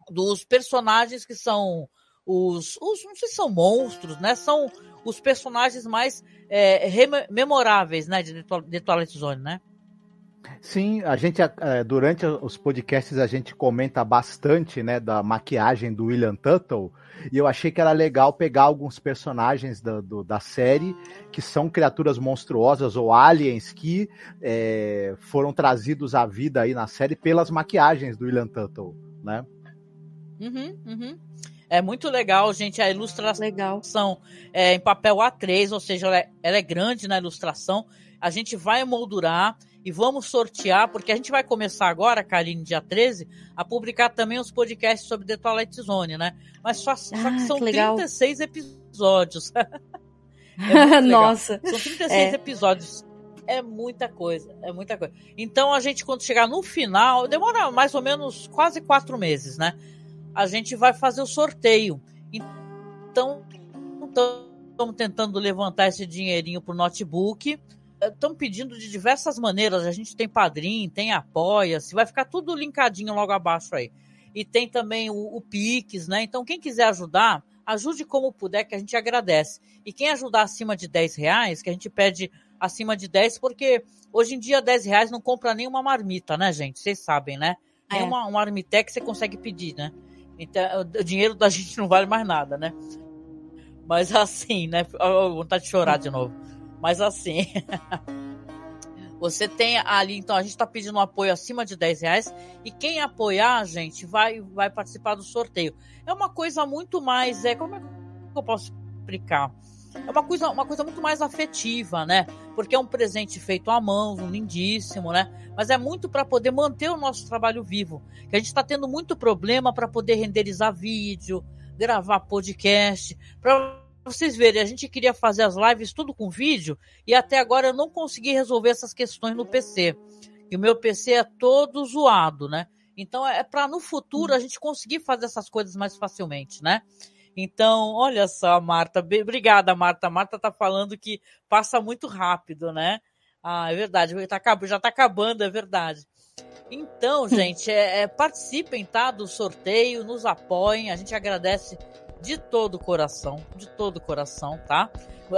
Dos personagens que são os, os não sei se são monstros, né? São os personagens mais é, memoráveis, né, de The Twilight Zone, né? Sim, a gente é, durante os podcasts a gente comenta bastante, né, da maquiagem do William Tuttle e eu achei que era legal pegar alguns personagens da, do, da série que são criaturas monstruosas ou aliens que é, foram trazidos à vida aí na série pelas maquiagens do William Tuttle, né? Uhum, uhum. É muito legal, gente. A ilustração legal. é em papel A3, ou seja, ela é, ela é grande na ilustração. A gente vai moldurar e vamos sortear, porque a gente vai começar agora, Karine, dia 13, a publicar também os podcasts sobre The Twilight Zone, né? Mas só, só que ah, são que 36 episódios. é Nossa. São 36 é. episódios. É muita coisa, é muita coisa. Então a gente, quando chegar no final, demora mais ou menos quase quatro meses, né? A gente vai fazer o sorteio. Então, estamos tentando levantar esse dinheirinho pro notebook estão pedindo de diversas maneiras. A gente tem padrinho, tem apoia-se, vai ficar tudo linkadinho logo abaixo aí. E tem também o, o Pix, né? Então, quem quiser ajudar, ajude como puder, que a gente agradece. E quem ajudar acima de 10 reais, que a gente pede acima de 10, porque hoje em dia 10 reais não compra nem uma marmita, né, gente? Vocês sabem, né? É. uma, uma marmitex você consegue pedir, né? Então, o dinheiro da gente não vale mais nada, né? Mas assim, né? Vontade de chorar de novo. Mas assim. Você tem ali, então a gente está pedindo um apoio acima de 10 reais e quem apoiar, gente, vai, vai participar do sorteio. É uma coisa muito mais, é como é que eu posso explicar? É uma coisa, uma coisa muito mais afetiva, né? Porque é um presente feito à mão, lindíssimo, né? Mas é muito para poder manter o nosso trabalho vivo. Que a gente está tendo muito problema para poder renderizar vídeo, gravar podcast, para vocês verem, a gente queria fazer as lives tudo com vídeo e até agora eu não consegui resolver essas questões no PC. E o meu PC é todo zoado, né? Então é para no futuro a gente conseguir fazer essas coisas mais facilmente, né? Então, olha só, Marta. Obrigada, Marta. Marta tá falando que passa muito rápido, né? Ah, é verdade. Tá já tá acabando, é verdade. Então, gente, é, é, participem, tá? Do sorteio, nos apoiem. A gente agradece de todo o coração, de todo o coração, tá?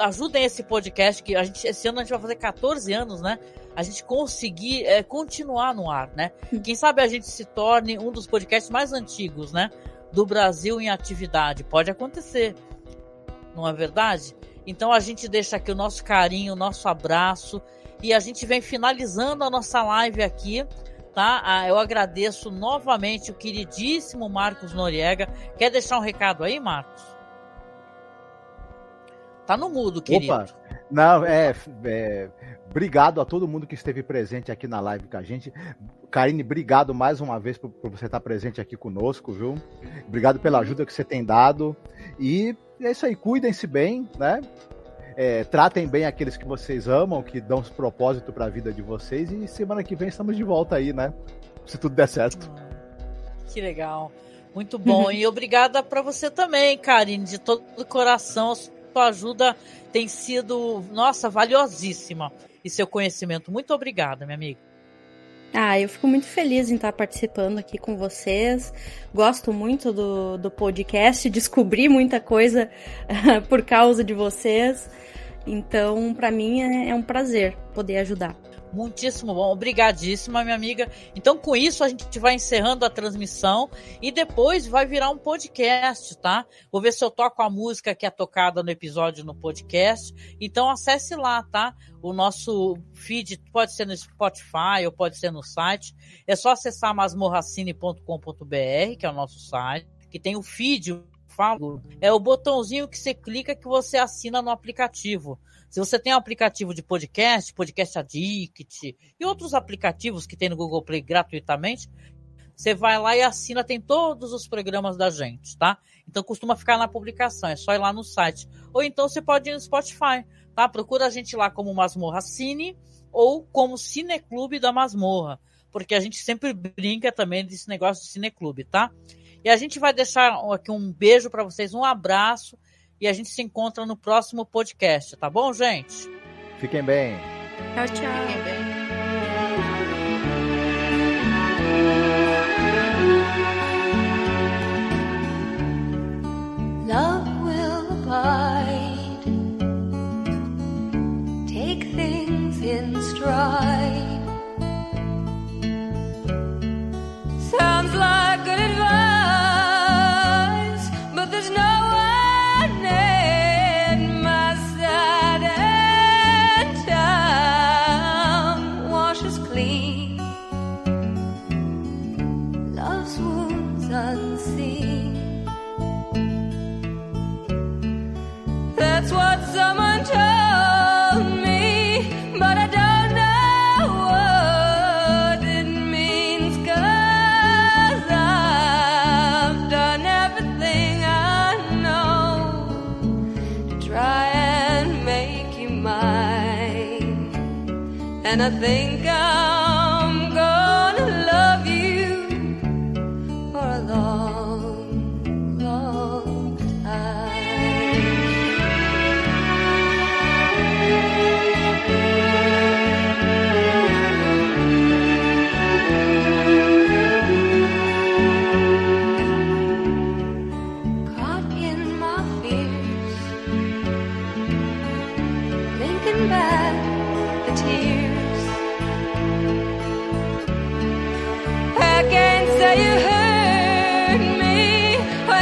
Ajudem esse podcast que a gente esse ano a gente vai fazer 14 anos, né? A gente conseguir é, continuar no ar, né? Quem sabe a gente se torne um dos podcasts mais antigos, né? Do Brasil em atividade. Pode acontecer, não é verdade? Então a gente deixa aqui o nosso carinho, o nosso abraço e a gente vem finalizando a nossa live aqui tá? Ah, eu agradeço novamente o queridíssimo Marcos Noriega. Quer deixar um recado aí, Marcos? Tá no mudo, querido. Opa. Não, é, é, Obrigado a todo mundo que esteve presente aqui na live com a gente. Karine, obrigado mais uma vez por, por você estar presente aqui conosco, viu? Obrigado pela ajuda que você tem dado. E é isso aí, cuidem-se bem, né? É, tratem bem aqueles que vocês amam, que dão propósito para a vida de vocês. E semana que vem estamos de volta aí, né? Se tudo der certo. Que legal. Muito bom. e obrigada para você também, Karine, de todo o coração. A sua ajuda tem sido, nossa, valiosíssima. E seu conhecimento. Muito obrigada, minha amiga. Ah, eu fico muito feliz em estar participando aqui com vocês. Gosto muito do, do podcast, descobri muita coisa por causa de vocês. Então, para mim é, é um prazer poder ajudar. Muitíssimo bom, obrigadíssima, minha amiga. Então, com isso, a gente vai encerrando a transmissão e depois vai virar um podcast, tá? Vou ver se eu toco a música que é tocada no episódio no podcast. Então, acesse lá, tá? O nosso feed pode ser no Spotify ou pode ser no site. É só acessar masmorracine.com.br, que é o nosso site, que tem o feed, falo, é o botãozinho que você clica que você assina no aplicativo. Se você tem um aplicativo de podcast, Podcast Addict e outros aplicativos que tem no Google Play gratuitamente, você vai lá e assina, tem todos os programas da gente, tá? Então costuma ficar na publicação, é só ir lá no site. Ou então você pode ir no Spotify, tá? Procura a gente lá como Masmorra Cine ou como Cineclube da Masmorra, porque a gente sempre brinca também desse negócio de Cineclube, tá? E a gente vai deixar aqui um beijo para vocês, um abraço e a gente se encontra no próximo podcast, tá bom, gente? Fiquem bem. Tchau, tchau. Fiquem bem. And I think I'm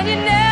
you never